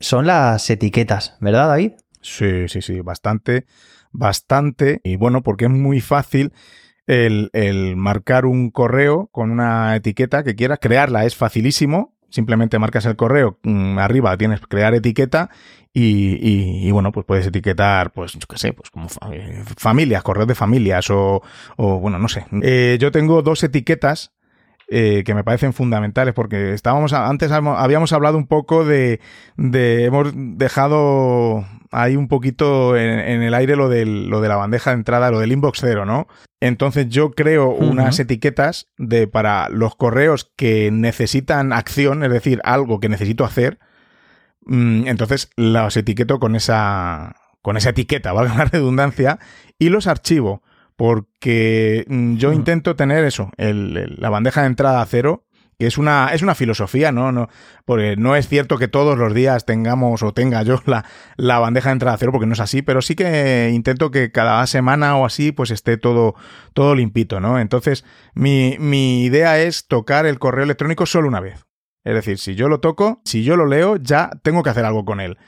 son las etiquetas, ¿verdad, David? Sí, sí, sí, bastante, bastante. Y bueno, porque es muy fácil el, el marcar un correo con una etiqueta que quieras. Crearla es facilísimo. Simplemente marcas el correo, mm, arriba tienes crear etiqueta y, y, bueno, pues puedes etiquetar, pues yo qué sé, pues como eh, familias, correos de familias o, o bueno, no sé. Eh, yo tengo dos etiquetas eh, que me parecen fundamentales porque estábamos antes habíamos hablado un poco de, de hemos dejado ahí un poquito en, el aire lo, del, lo de la bandeja de entrada, lo del inbox cero, ¿no? Entonces yo creo unas etiquetas de para los correos que necesitan acción, es decir, algo que necesito hacer. Mm, entonces los etiqueto con esa con esa etiqueta, valga la redundancia, y los archivo porque mm, yo intento tener eso, la bandeja de entrada cero que es una, es una filosofía, ¿no? ¿no? Porque no es cierto que todos los días tengamos o tenga yo la, la bandeja de entrada cero, porque no es así, pero sí que intento que cada semana o así, pues esté todo, todo limpito, ¿no? Entonces, mi, mi idea es tocar el correo electrónico solo una vez. Es decir, si yo lo toco, si yo lo leo, ya tengo que hacer algo con él.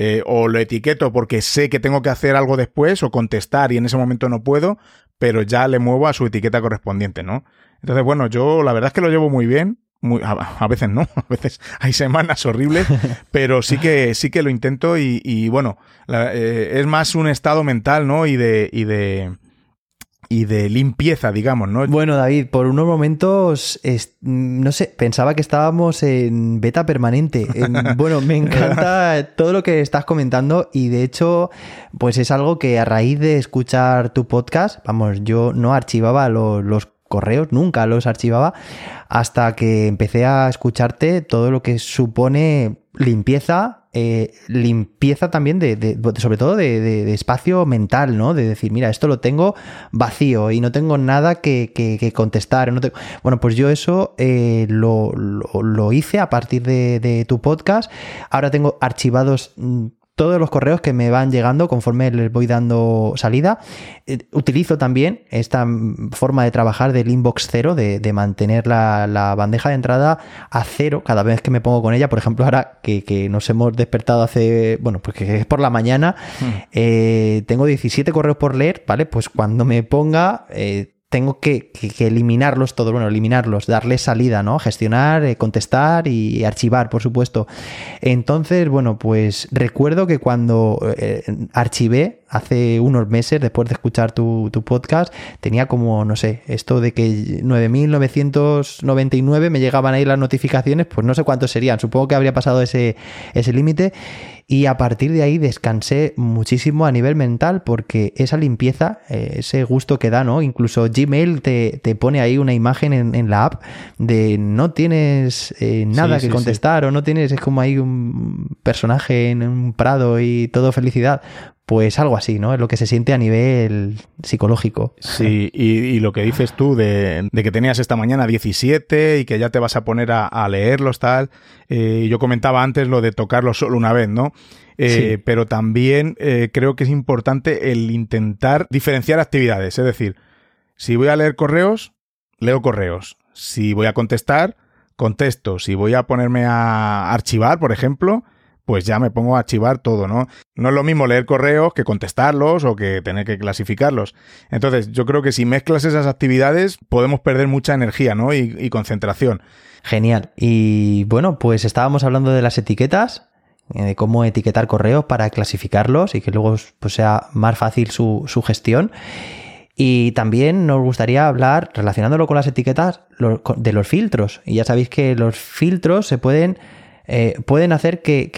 Eh, o lo etiqueto porque sé que tengo que hacer algo después o contestar y en ese momento no puedo, pero ya le muevo a su etiqueta correspondiente, ¿no? Entonces, bueno, yo la verdad es que lo llevo muy bien. Muy, a, veces no, a veces hay semanas horribles, pero sí que sí que lo intento y, bueno, eh, es más un estado mental, ¿no? Y de, y de y de limpieza, digamos, ¿no? Bueno, David, por unos momentos, no sé, pensaba que estábamos en beta permanente. bueno, me encanta todo lo que estás comentando y de hecho, pues es algo que a raíz de escuchar tu podcast, vamos, yo no archivaba los, los correos, nunca los archivaba, hasta que empecé a escucharte todo lo que supone limpieza, eh, limpieza también de, sobre todo de, espacio mental, ¿no? De decir, mira, esto lo tengo vacío y no tengo nada que, contestar. No Bueno, pues yo eso eh, lo, lo, hice a partir de, tu podcast. Ahora tengo archivados mm, todos los correos que me van llegando conforme les voy dando salida. Eh, utilizo también esta forma de trabajar del inbox cero, de, mantener la, bandeja de entrada a cero cada vez que me pongo con ella. Por ejemplo, ahora que, nos hemos despertado hace, bueno, pues que es por la mañana, hmm. eh, tengo 17 correos por leer, ¿vale? Pues cuando me ponga... Eh, tengo que, eliminarlos todos, bueno, eliminarlos, darles salida, ¿no? Gestionar, eh, contestar y archivar, por supuesto. Entonces, bueno, pues recuerdo que cuando eh, archivé hace unos meses, después de escuchar tu, podcast, tenía como, no sé, esto de que 9.999 me llegaban ahí las notificaciones, pues no sé cuántos serían, supongo que habría pasado ese, ese límite y a partir de ahí descansé muchísimo a nivel mental porque esa limpieza, eh, ese gusto que da, ¿no? Incluso Gmail te, pone ahí una imagen en, la app de no tienes eh, nada que contestar o no tienes, es como ahí un personaje en un prado y todo felicidad. Pues algo así, ¿no? Es lo que se siente a nivel psicológico. Sí, y, lo que dices tú de, que tenías esta mañana 17 y que ya te vas a poner a, leerlos, tal. Eh, yo comentaba antes lo de tocarlo solo una vez, ¿no? Eh, pero también eh, creo que es importante el intentar diferenciar actividades. Es decir, si voy a leer correos, leo correos. Si voy a contestar, contesto. Si voy a ponerme a archivar, por ejemplo, pues ya me pongo a archivar todo, ¿no? No es lo mismo leer correos que contestarlos o que tener que clasificarlos. Entonces, yo creo que si mezclas esas actividades, podemos perder mucha energía, ¿no? Y, concentración. Genial. Y bueno, pues estábamos hablando de las etiquetas, eh, de cómo etiquetar correos para clasificarlos y que luego pues, sea más fácil su, su gestión. Y también nos gustaría hablar, relacionándolo con las etiquetas, de los filtros. Y ya sabéis que los filtros se pueden eh, pueden hacer que,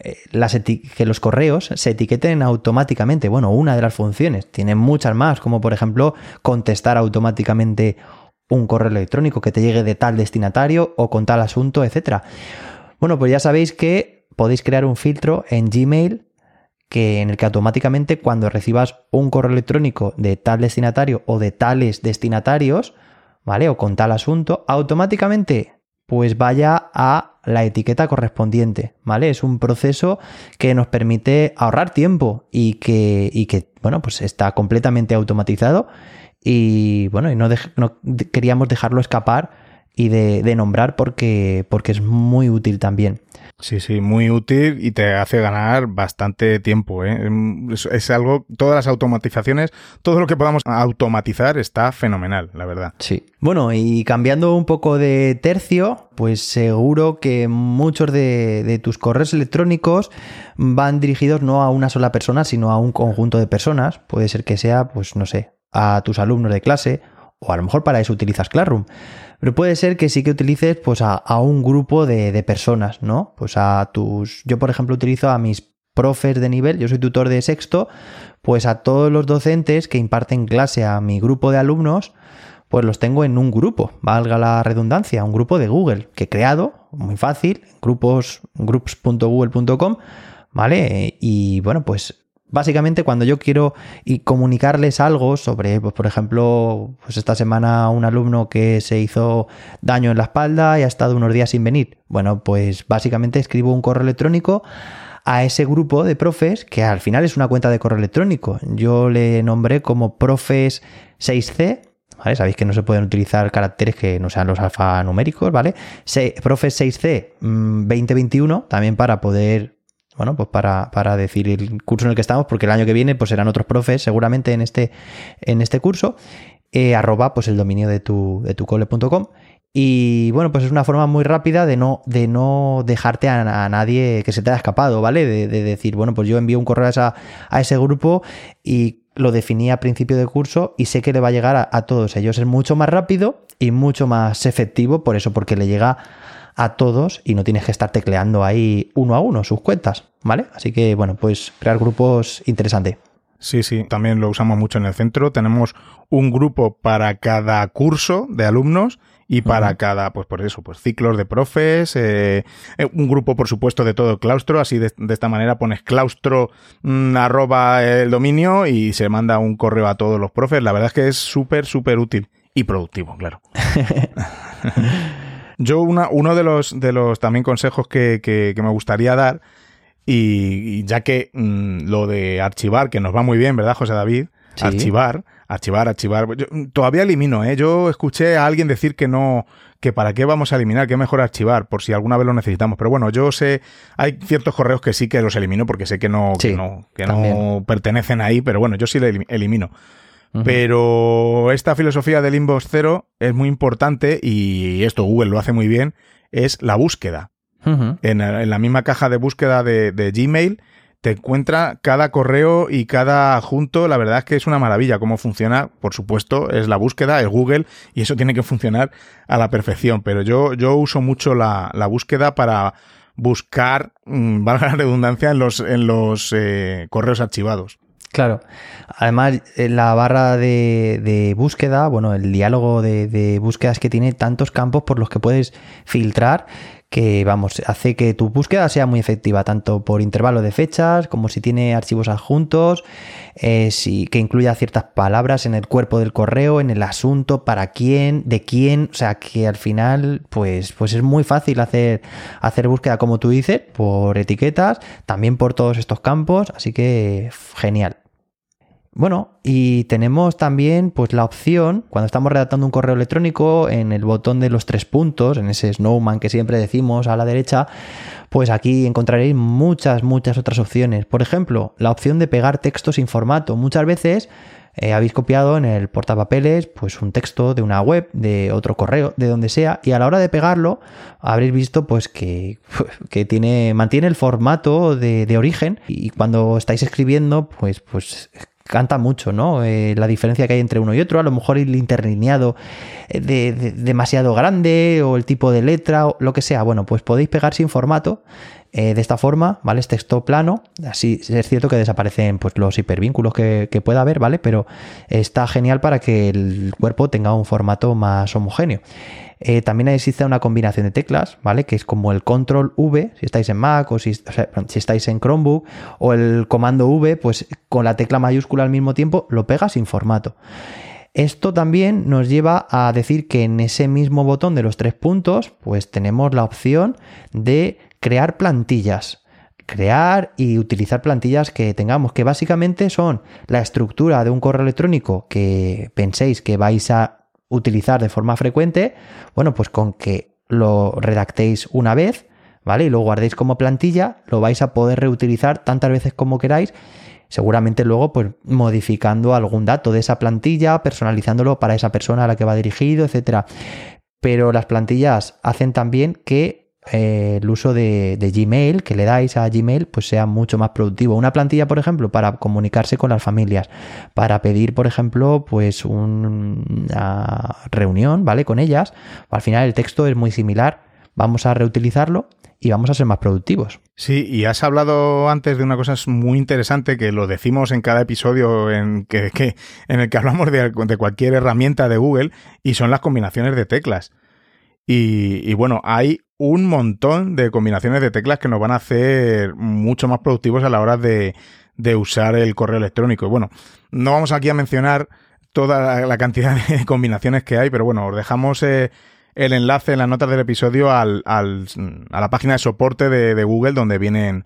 eh, que los correos se etiqueten automáticamente. Bueno, una de las funciones. Tienen muchas más, como por ejemplo contestar automáticamente un correo electrónico que te llegue de tal destinatario o con tal asunto, etc. Bueno, pues ya sabéis que podéis crear un filtro en Gmail que en el que automáticamente cuando recibas un correo electrónico de tal destinatario o de tales destinatarios, ¿vale? O con tal asunto, automáticamente pues vaya a la etiqueta correspondiente, ¿vale? Es un proceso que nos permite ahorrar tiempo y que, y que bueno, pues está completamente automatizado y bueno, y no, no queríamos dejarlo escapar y de, de, nombrar porque, porque es muy útil también. Sí, sí, muy útil y te hace ganar bastante tiempo. ¿eh? Es, algo, todas las automatizaciones, todo lo que podamos automatizar está fenomenal, la verdad. Sí. Bueno, y cambiando un poco de tercio, pues seguro que muchos de, de tus correos electrónicos van dirigidos no a una sola persona, sino a un conjunto de personas. Puede ser que sea, pues no sé, a tus alumnos de clase o a lo mejor para eso utilizas Classroom. Pero puede ser que sí que utilices pues a, un grupo de, personas, ¿no? Pues a tus... Yo, por ejemplo, utilizo a mis profes de nivel, yo soy tutor de sexto, pues a todos los docentes que imparten clase a mi grupo de alumnos, pues los tengo en un grupo, valga la redundancia, un grupo de Google que he creado, muy fácil, grupos, groups.google.com, ¿vale? Y bueno, pues Básicamente cuando yo quiero comunicarles algo sobre, pues por ejemplo, pues esta semana un alumno que se hizo daño en la espalda y ha estado unos días sin venir. Bueno, pues básicamente escribo un correo electrónico a ese grupo de profes que al final es una cuenta de correo electrónico. Yo le nombré como profes 6C, ¿vale? Sabéis que no se pueden utilizar caracteres que no sean los alfanuméricos, ¿vale? profes 6C 2021, mm, también para poder bueno, pues para, para, decir el curso en el que estamos, porque el año que viene pues serán otros profes seguramente en este, en este curso, eh, arroba pues el dominio de tu, de tu cole.com. Y bueno, pues es una forma muy rápida de no, de no dejarte a, nadie que se te haya escapado, ¿vale? De, decir, bueno, pues yo envío un correo a, a, ese grupo y lo definí a principio de curso y sé que le va a llegar a, a todos ellos. Es mucho más rápido y mucho más efectivo, por eso, porque le llega a todos y no tienes que estar tecleando ahí uno a uno sus cuentas, ¿vale? Así que, bueno, pues crear grupos interesante. Sí, sí, también lo usamos mucho en el centro. Tenemos un grupo para cada curso de alumnos y para cada, pues por eso, pues ciclos de profes, eh, eh, un grupo, por supuesto, de todo el claustro. Así de, esta manera pones claustro mm, arroba el dominio y se manda un correo a todos los profes. La verdad es que es súper, súper útil y productivo, claro. Yo una, uno de los, de los también consejos que, que, me gustaría dar, y, ya que mm, lo de archivar, que nos va muy bien, ¿verdad, José David? Archivar, archivar, archivar. todavía elimino, ¿eh? Yo escuché a alguien decir que no, que para qué vamos a eliminar, que es mejor archivar, por si alguna vez lo necesitamos. Pero bueno, yo sé, hay ciertos correos que sí que los elimino porque sé que no, que no, que no pertenecen ahí, pero bueno, yo sí lo elimino. Pero esta filosofía del inbox cero es muy importante y esto Google lo hace muy bien, es la búsqueda. en, la misma caja de búsqueda de, Gmail te encuentra cada correo y cada adjunto. La verdad es que es una maravilla cómo funciona. Por supuesto, es la búsqueda, es Google y eso tiene que funcionar a la perfección. Pero yo, yo uso mucho la, búsqueda para buscar, mm, valga la redundancia, en los, en los eh, correos archivados. Claro. Además, en la barra de, búsqueda, bueno, el diálogo de, de, búsquedas que tiene tantos campos por los que puedes filtrar que, vamos, hace que tu búsqueda sea muy efectiva, tanto por intervalo de fechas, como si tiene archivos adjuntos, eh, si, que incluya ciertas palabras en el cuerpo del correo, en el asunto, para quién, de quién, o sea, que al final, pues, pues es muy fácil hacer, hacer búsqueda, como tú dices, por etiquetas, también por todos estos campos, así que genial. Bueno, y tenemos también pues la opción, cuando estamos redactando un correo electrónico, en el botón de los tres puntos, en ese snowman que siempre decimos a la derecha, pues aquí encontraréis muchas, muchas otras opciones. Por ejemplo, la opción de pegar texto sin formato. Muchas veces eh, habéis copiado en el portapapeles pues un texto de una web, de otro correo, de donde sea, y a la hora de pegarlo habréis visto pues que, que tiene, mantiene el formato de, de origen y cuando estáis escribiendo pues, pues canta mucho, ¿no? Eh, la diferencia que hay entre uno y otro, a lo mejor el interlineado eh, de, demasiado grande o el tipo de letra o lo que sea. Bueno, pues podéis pegar sin formato eh, de esta forma, ¿vale? Es texto plano, así es cierto que desaparecen pues, los hipervínculos que, que pueda haber, ¿vale? Pero está genial para que el cuerpo tenga un formato más homogéneo. Eh, también existe una combinación de teclas, ¿vale? Que es como el control V, si estáis en Mac o si, si estáis en Chromebook, o el comando V, pues con la tecla mayúscula al mismo tiempo lo pega sin formato. Esto también nos lleva a decir que en ese mismo botón de los tres puntos, pues tenemos la opción de crear plantillas. Crear y utilizar plantillas que tengamos, que básicamente son la estructura de un correo electrónico que penséis que vais a utilizar de forma frecuente. Bueno, pues con que lo redactéis una vez, ¿vale? Y lo guardéis como plantilla, lo vais a poder reutilizar tantas veces como queráis seguramente luego pues modificando algún dato de esa plantilla, personalizándolo para esa persona a la que va dirigido, etcétera. Pero las plantillas hacen también que eh, el uso de, Gmail que le dais a Gmail pues sea mucho más productivo. Una plantilla, por ejemplo, para comunicarse con las familias, para pedir, por ejemplo, pues una reunión, ¿vale? Con ellas. Al final el texto es muy similar. Vamos a reutilizarlo y vamos a ser más productivos. Sí, y has hablado antes de una cosa muy interesante que lo decimos en cada episodio en, que, en el que hablamos de, cualquier herramienta de Google y son las combinaciones de teclas. Y, bueno, hay un montón de combinaciones de teclas que nos van a hacer mucho más productivos a la hora de, usar el correo electrónico. Y bueno, no vamos aquí a mencionar toda la, cantidad de combinaciones que hay, pero bueno, os dejamos eh, el enlace en las notas del episodio al, al, a la página de soporte de, Google donde vienen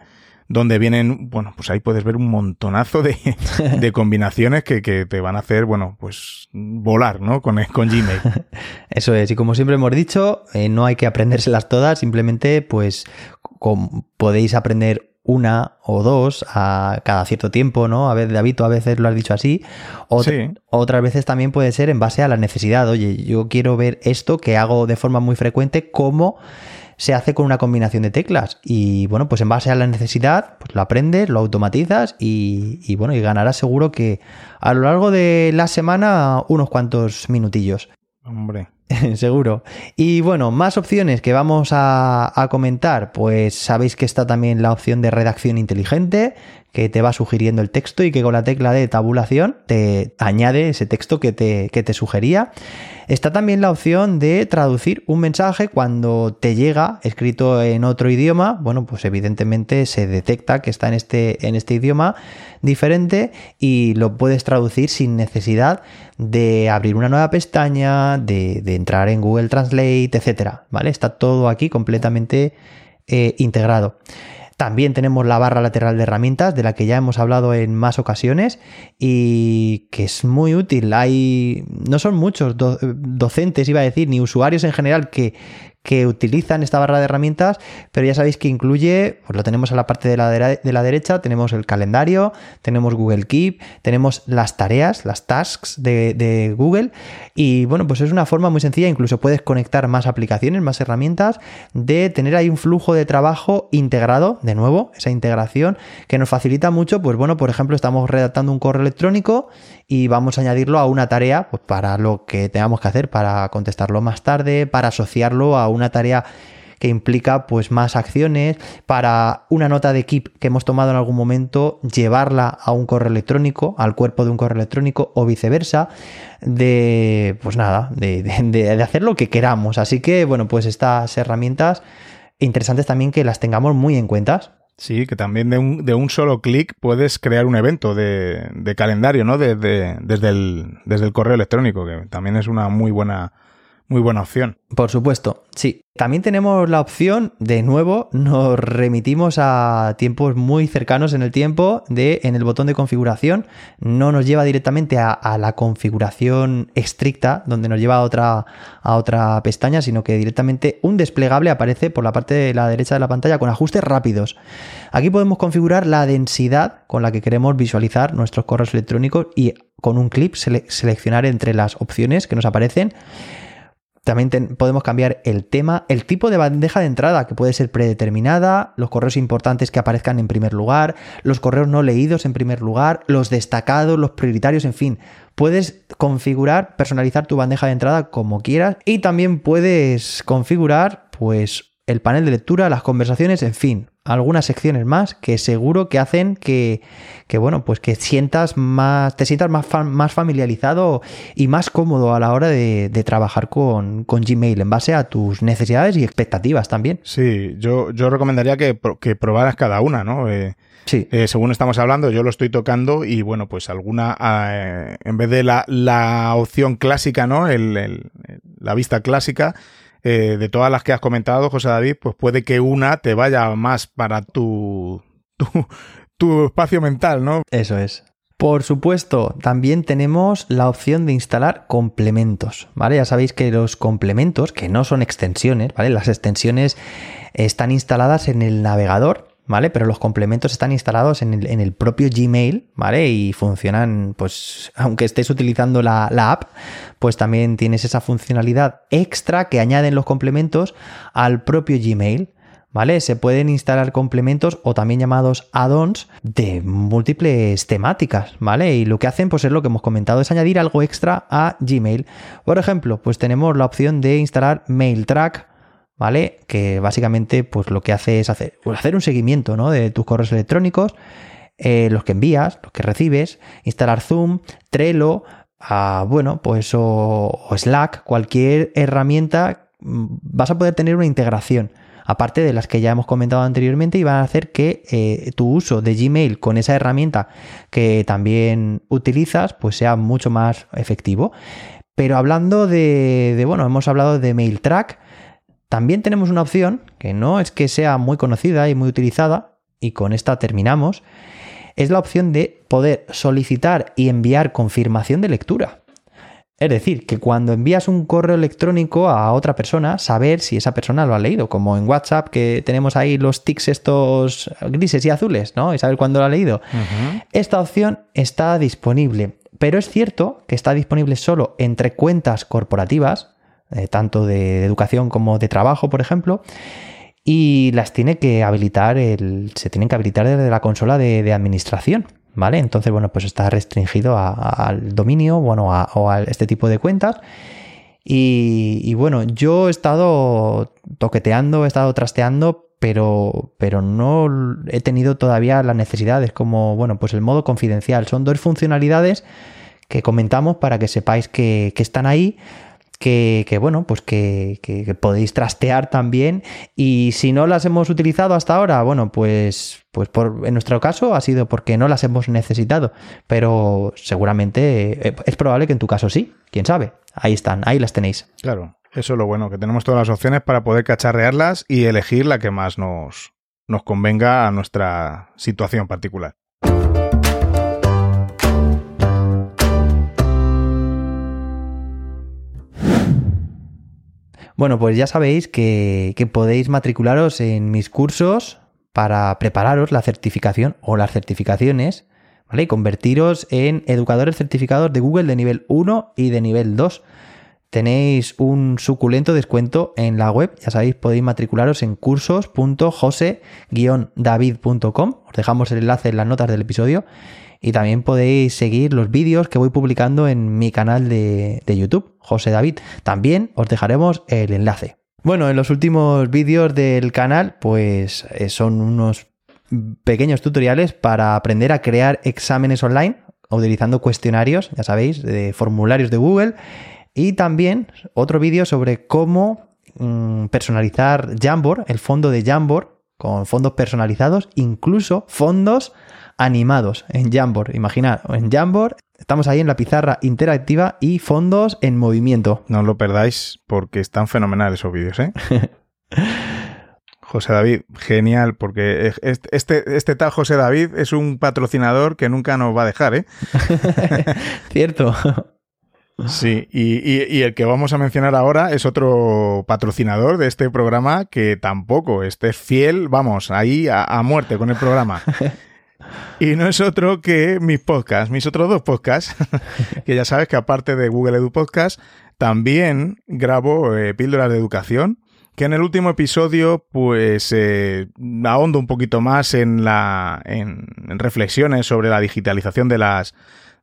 donde vienen, bueno, pues ahí puedes ver un montonazo de, de combinaciones que, que, te van a hacer, bueno, pues volar, ¿no? Con, con Gmail. Eso es, y como siempre hemos dicho, eh, no hay que aprendérselas todas, simplemente pues podéis aprender una o dos a cada cierto tiempo, ¿no? A veces, David, a veces lo has dicho así. Otras veces también puede ser en base a la necesidad. Oye, yo quiero ver esto que hago de forma muy frecuente, cómo se hace con una combinación de teclas. Y bueno, pues en base a la necesidad, pues lo aprendes, lo automatizas y, y bueno, y ganarás seguro que a lo largo de la semana unos cuantos minutillos. Hombre, Seguro. Y bueno, más opciones que vamos a, comentar. Pues sabéis que está también la opción de redacción inteligente, que te va sugiriendo el texto y que con la tecla de tabulación te añade ese texto que te, que te sugería. Está también la opción de traducir un mensaje cuando te llega escrito en otro idioma. Bueno, pues evidentemente se detecta que está en este, en este idioma diferente y lo puedes traducir sin necesidad de abrir una nueva pestaña, de, entrar en Google Translate, etcétera. ¿Vale? Está todo aquí completamente eh, integrado. También tenemos la barra lateral de herramientas, de la que ya hemos hablado en más ocasiones y que es muy útil. Hay, no son muchos docentes, iba a decir, ni usuarios en general que, que utilizan esta barra de herramientas, pero ya sabéis que incluye, pues lo tenemos a la parte de la, de la derecha, tenemos el calendario, tenemos Google Keep, tenemos las tareas, las tasks de, de, Google y bueno, pues es una forma muy sencilla, incluso puedes conectar más aplicaciones, más herramientas, de tener ahí un flujo de trabajo integrado, de nuevo, esa integración que nos facilita mucho, pues bueno, por ejemplo, estamos redactando un correo electrónico y vamos a añadirlo a una tarea pues para lo que tengamos que hacer, para contestarlo más tarde, para asociarlo a una tarea que implica pues más acciones. Para una nota de keep que hemos tomado en algún momento llevarla a un correo electrónico al cuerpo de un correo electrónico o viceversa de pues nada de, de hacer lo que queramos. Así que bueno pues estas herramientas interesantes también que las tengamos muy en cuenta. Sí, que también de un, de un solo clic puedes crear un evento de, de calendario, ¿no? desde, el, desde el correo electrónico, que también es una muy buena, muy buena opción. Por supuesto, sí. También tenemos la opción, de nuevo, nos remitimos a tiempos muy cercanos en el tiempo de en el botón de configuración. No nos lleva directamente a, la configuración estricta, donde nos lleva a otra, a otra pestaña, sino que directamente un desplegable aparece por la parte de la derecha de la pantalla con ajustes rápidos. Aquí podemos configurar la densidad con la que queremos visualizar nuestros correos electrónicos y con un clip seleccionar entre las opciones que nos aparecen también podemos cambiar el tema, el tipo de bandeja de entrada, que puede ser predeterminada, los correos importantes que aparezcan en primer lugar, los correos no leídos en primer lugar, los destacados, los prioritarios, en fin. Puedes configurar, personalizar tu bandeja de entrada como quieras y también puedes configurar, pues, el panel de lectura, las conversaciones, en fin. Algunas secciones más que seguro que hacen que, que bueno, pues que sientas más, te sientas más, más familiarizado y más cómodo a la hora de, trabajar con, Gmail en base a tus necesidades y expectativas también. Sí, yo, yo recomendaría que, que probaras cada una, ¿no? Eh, sí. Eh, según estamos hablando, yo lo estoy tocando y bueno, pues alguna, eh, en vez de la, la opción clásica, ¿no? El, la vista clásica, de todas las que has comentado, José David, pues puede que una te vaya más para tu, tu, tu espacio mental, ¿no? Eso es. Por supuesto, también tenemos la opción de instalar complementos, ¿vale? Ya sabéis que los complementos, que no son extensiones, ¿vale? Las extensiones están instaladas en el navegador, ¿vale? Pero los complementos están instalados en el, propio Gmail, ¿vale? Y funcionan, pues, aunque estés utilizando la, la, app, pues también tienes esa funcionalidad extra que añaden los complementos al propio Gmail. ¿vale? Se pueden instalar complementos o también llamados add-ons de múltiples temáticas, ¿vale? Y lo que hacen, pues es lo que hemos comentado, es añadir algo extra a Gmail. Por ejemplo, pues tenemos la opción de instalar MailTrack, ¿vale? Que básicamente, pues lo que hace es hacer, pues, hacer un seguimiento, ¿no? De tus correos electrónicos, eh, los que envías, los que recibes, instalar Zoom, Trello, ah, bueno, pues o Slack, cualquier herramienta, mm, vas a poder tener una integración aparte de las que ya hemos comentado anteriormente, y van a hacer que eh, tu uso de Gmail con esa herramienta que también utilizas, pues sea mucho más efectivo. Pero hablando de, bueno, hemos hablado de MailTrack, también tenemos una opción que no es que sea muy conocida y muy utilizada, y con esta terminamos, es la opción de poder solicitar y enviar confirmación de lectura. Es decir, que cuando envías un correo electrónico a otra persona, saber si esa persona lo ha leído, como en WhatsApp que tenemos ahí los tics estos grises y azules, ¿no? Y saber cuándo lo ha leído. Esta opción está disponible, pero es cierto que está disponible solo entre cuentas corporativas, eh, tanto de educación como de trabajo, por ejemplo, y las tiene que habilitar, el, se tienen que habilitar desde la consola de administración. ¿vale? Entonces, bueno, pues está restringido al dominio, bueno, o a este tipo de cuentas. Y, bueno, yo he estado toqueteando, he estado trasteando, pero, pero no he tenido todavía las necesidades como, bueno, pues el modo confidencial. Son dos funcionalidades que comentamos para que sepáis que están ahí que, bueno, pues que, podéis trastear también. Y si no las hemos utilizado hasta ahora, bueno, pues, pues por, en nuestro caso ha sido porque no las hemos necesitado. Pero seguramente eh, es probable que en tu caso sí. Quién sabe. Ahí están, ahí las tenéis. Claro, eso es lo bueno, que tenemos todas las opciones para poder cacharrearlas y elegir la que más nos, nos convenga a nuestra situación particular. Bueno, pues ya sabéis que, podéis matricularos en mis cursos para prepararos la certificación o las certificaciones, ¿vale? Y convertiros en educadores certificados de Google de nivel 1 y de nivel 2. Tenéis un suculento descuento en la web, ya sabéis, podéis matricularos en cursos.jose-david.com. Os dejamos el enlace en las notas del episodio y también podéis seguir los vídeos que voy publicando en mi canal de, YouTube, José David. También os dejaremos el enlace. Bueno, en los últimos vídeos del canal, pues eh, son unos pequeños tutoriales para aprender a crear exámenes online utilizando cuestionarios, ya sabéis, de formularios de Google. Y también otro vídeo sobre cómo mm, personalizar Jamboard, el fondo de Jamboard, con fondos personalizados, incluso fondos animados en Jamboard. Imaginad, en Jamboard estamos ahí en la pizarra interactiva y fondos en movimiento. No lo perdáis porque están fenomenales esos vídeos, ¿eh? José David, genial, porque este, este tal José David es un patrocinador que nunca nos va a dejar, ¿eh? Cierto. Sí, y, el que vamos a mencionar ahora es otro patrocinador de este programa que tampoco, este es fiel, vamos, ahí a muerte con el programa. Y no es otro que mis podcasts, mis otros dos podcasts, que ya sabes que aparte de Google Edu Podcast, también grabo eh, píldoras de educación, que en el último episodio pues eh, ahondo un poquito más en, la, en, reflexiones sobre la digitalización de las,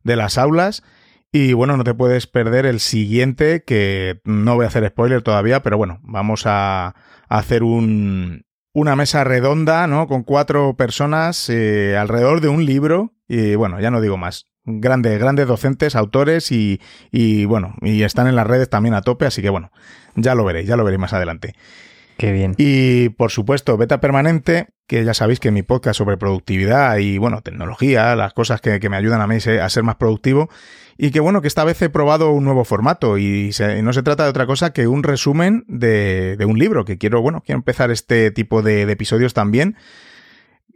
de las aulas. Y bueno, no te puedes perder el siguiente, que no voy a hacer spoiler todavía, pero bueno, vamos a hacer un, una mesa redonda, ¿no? Con cuatro personas eh, alrededor de un libro. Y bueno, ya no digo más. Grandes, grandes docentes, autores y, y bueno, y están en las redes también a tope, así que bueno, ya lo veréis, ya lo veréis más adelante. Qué bien. Y por supuesto, Beta Permanente, que ya sabéis que mi podcast sobre productividad y bueno, tecnología, las cosas que, que me ayudan a mí a ser más productivo. Y que bueno, que esta vez he probado un nuevo formato y no se trata de otra cosa que un resumen de, un libro, que quiero, bueno, quiero empezar este tipo de, de episodios también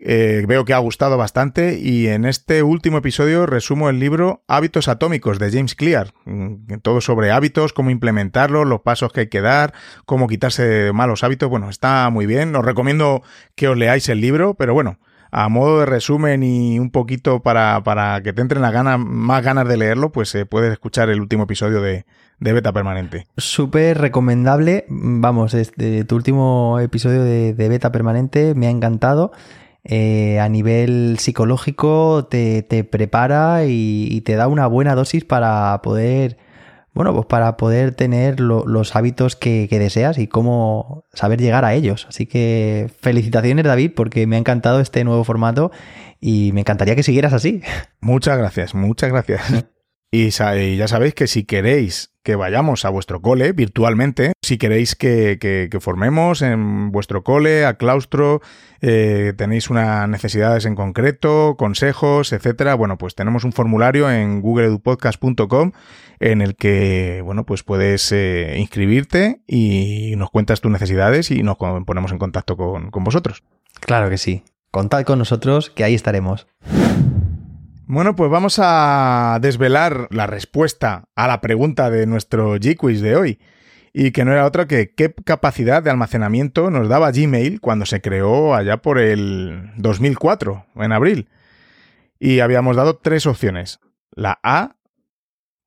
eh, veo que ha gustado bastante y en este último episodio resumo el libro Hábitos Atómicos de James Clear. Mm, todo sobre hábitos, cómo implementarlos, los pasos que hay que dar, cómo quitarse malos hábitos. Bueno, está muy bien. Os recomiendo que os leáis el libro, pero bueno, a modo de resumen y un poquito para, para que te entren la gana, más ganas de leerlo, pues eh, puedes escuchar el último episodio de, de Beta Permanente. Súper recomendable. Vamos, este, tu último episodio de, de Beta Permanente me ha encantado. Eh, a nivel psicológico te, te prepara y, te da una buena dosis para poder, bueno, pues para poder tener lo, los hábitos que, que, deseas y cómo saber llegar a ellos. Así que felicitaciones David porque me ha encantado este nuevo formato y me encantaría que siguieras así. Muchas gracias, muchas gracias. Y, ya sabéis que si queréis que vayamos a vuestro cole virtualmente, si queréis que, que, formemos en vuestro cole, a claustro, eh, tenéis unas necesidades en concreto, consejos, etcétera, bueno, pues tenemos un formulario en googleedupodcast.com en el que, bueno, pues puedes eh, inscribirte y nos cuentas tus necesidades y nos ponemos en contacto con, con vosotros. Claro que sí. Contad con nosotros, que ahí estaremos. Bueno, pues vamos a desvelar la respuesta a la pregunta de nuestro G-Quiz de hoy. Y que no era otra que qué capacidad de almacenamiento nos daba Gmail cuando se creó allá por el 2004, en abril. Y habíamos dado tres opciones. La A,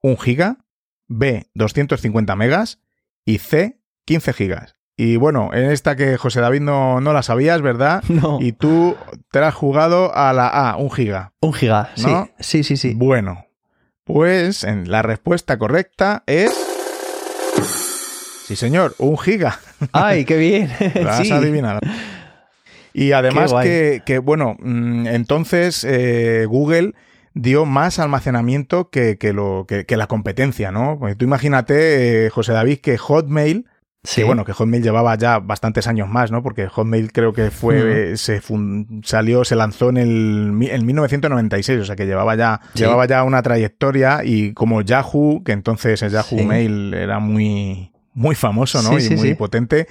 1 giga, B, 250 megas y C, 15 gigas. Y bueno, en esta que José David no, no la sabías, ¿verdad? No. Y tú te la has jugado a la A, un giga. Un giga, ¿no? sí. Sí, sí, sí. Bueno, pues en la respuesta correcta es. Sí, señor, un giga. ¡Ay, qué bien! Lo has sí. adivinado. Y además que, que, bueno, mm, entonces eh, Google dio más almacenamiento que, que lo, que, que, la competencia, ¿no? Pues tú imagínate, eh, José David, que Hotmail Sí. Que bueno, que Hotmail llevaba ya bastantes años más, ¿no? Porque Hotmail creo que fue, mm. se salió, se lanzó en el en 1996, o sea que llevaba ya, sí. llevaba ya una trayectoria y como Yahoo, que entonces el Yahoo sí. Mail era muy, muy famoso, ¿no? y muy potente.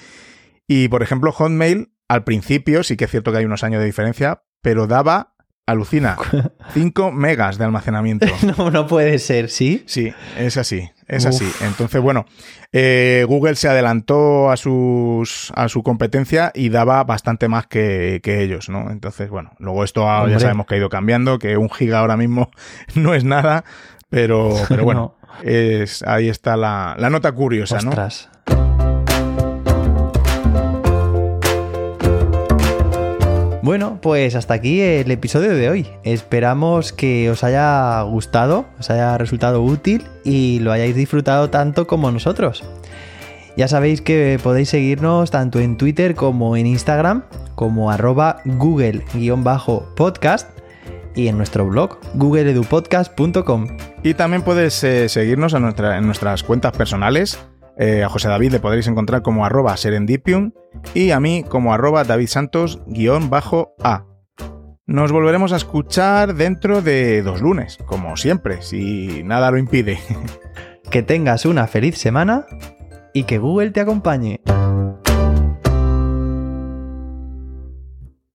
Y por ejemplo, Hotmail, al principio, sí que es cierto que hay unos años de diferencia, pero daba Alucina. 5 megas de almacenamiento. No, no puede ser, ¿sí? Sí, es así, es Uf. así. Entonces, bueno, eh, Google se adelantó a, sus, a su competencia y daba bastante más que, que ellos, ¿no? Entonces, bueno, luego esto Hombre. ya sabemos que ha ido cambiando, que un giga ahora mismo no es nada, pero, pero bueno, no. es, ahí está la, la nota curiosa, Ostras. ¿no? Bueno, pues hasta aquí el episodio de hoy. Esperamos que os haya gustado, os haya resultado útil y lo hayáis disfrutado tanto como nosotros. Ya sabéis que podéis seguirnos tanto en Twitter como en Instagram, como arroba google-podcast y en nuestro blog, googleedupodcast.com. Y también puedes eh, seguirnos en, nuestra, en nuestras cuentas personales, eh, a José David le podréis encontrar como arroba serendipium y a mí como arroba davidsantos-a. Nos volveremos a escuchar dentro de dos lunes, como siempre, si nada lo impide. Que tengas una feliz semana y que Google te acompañe.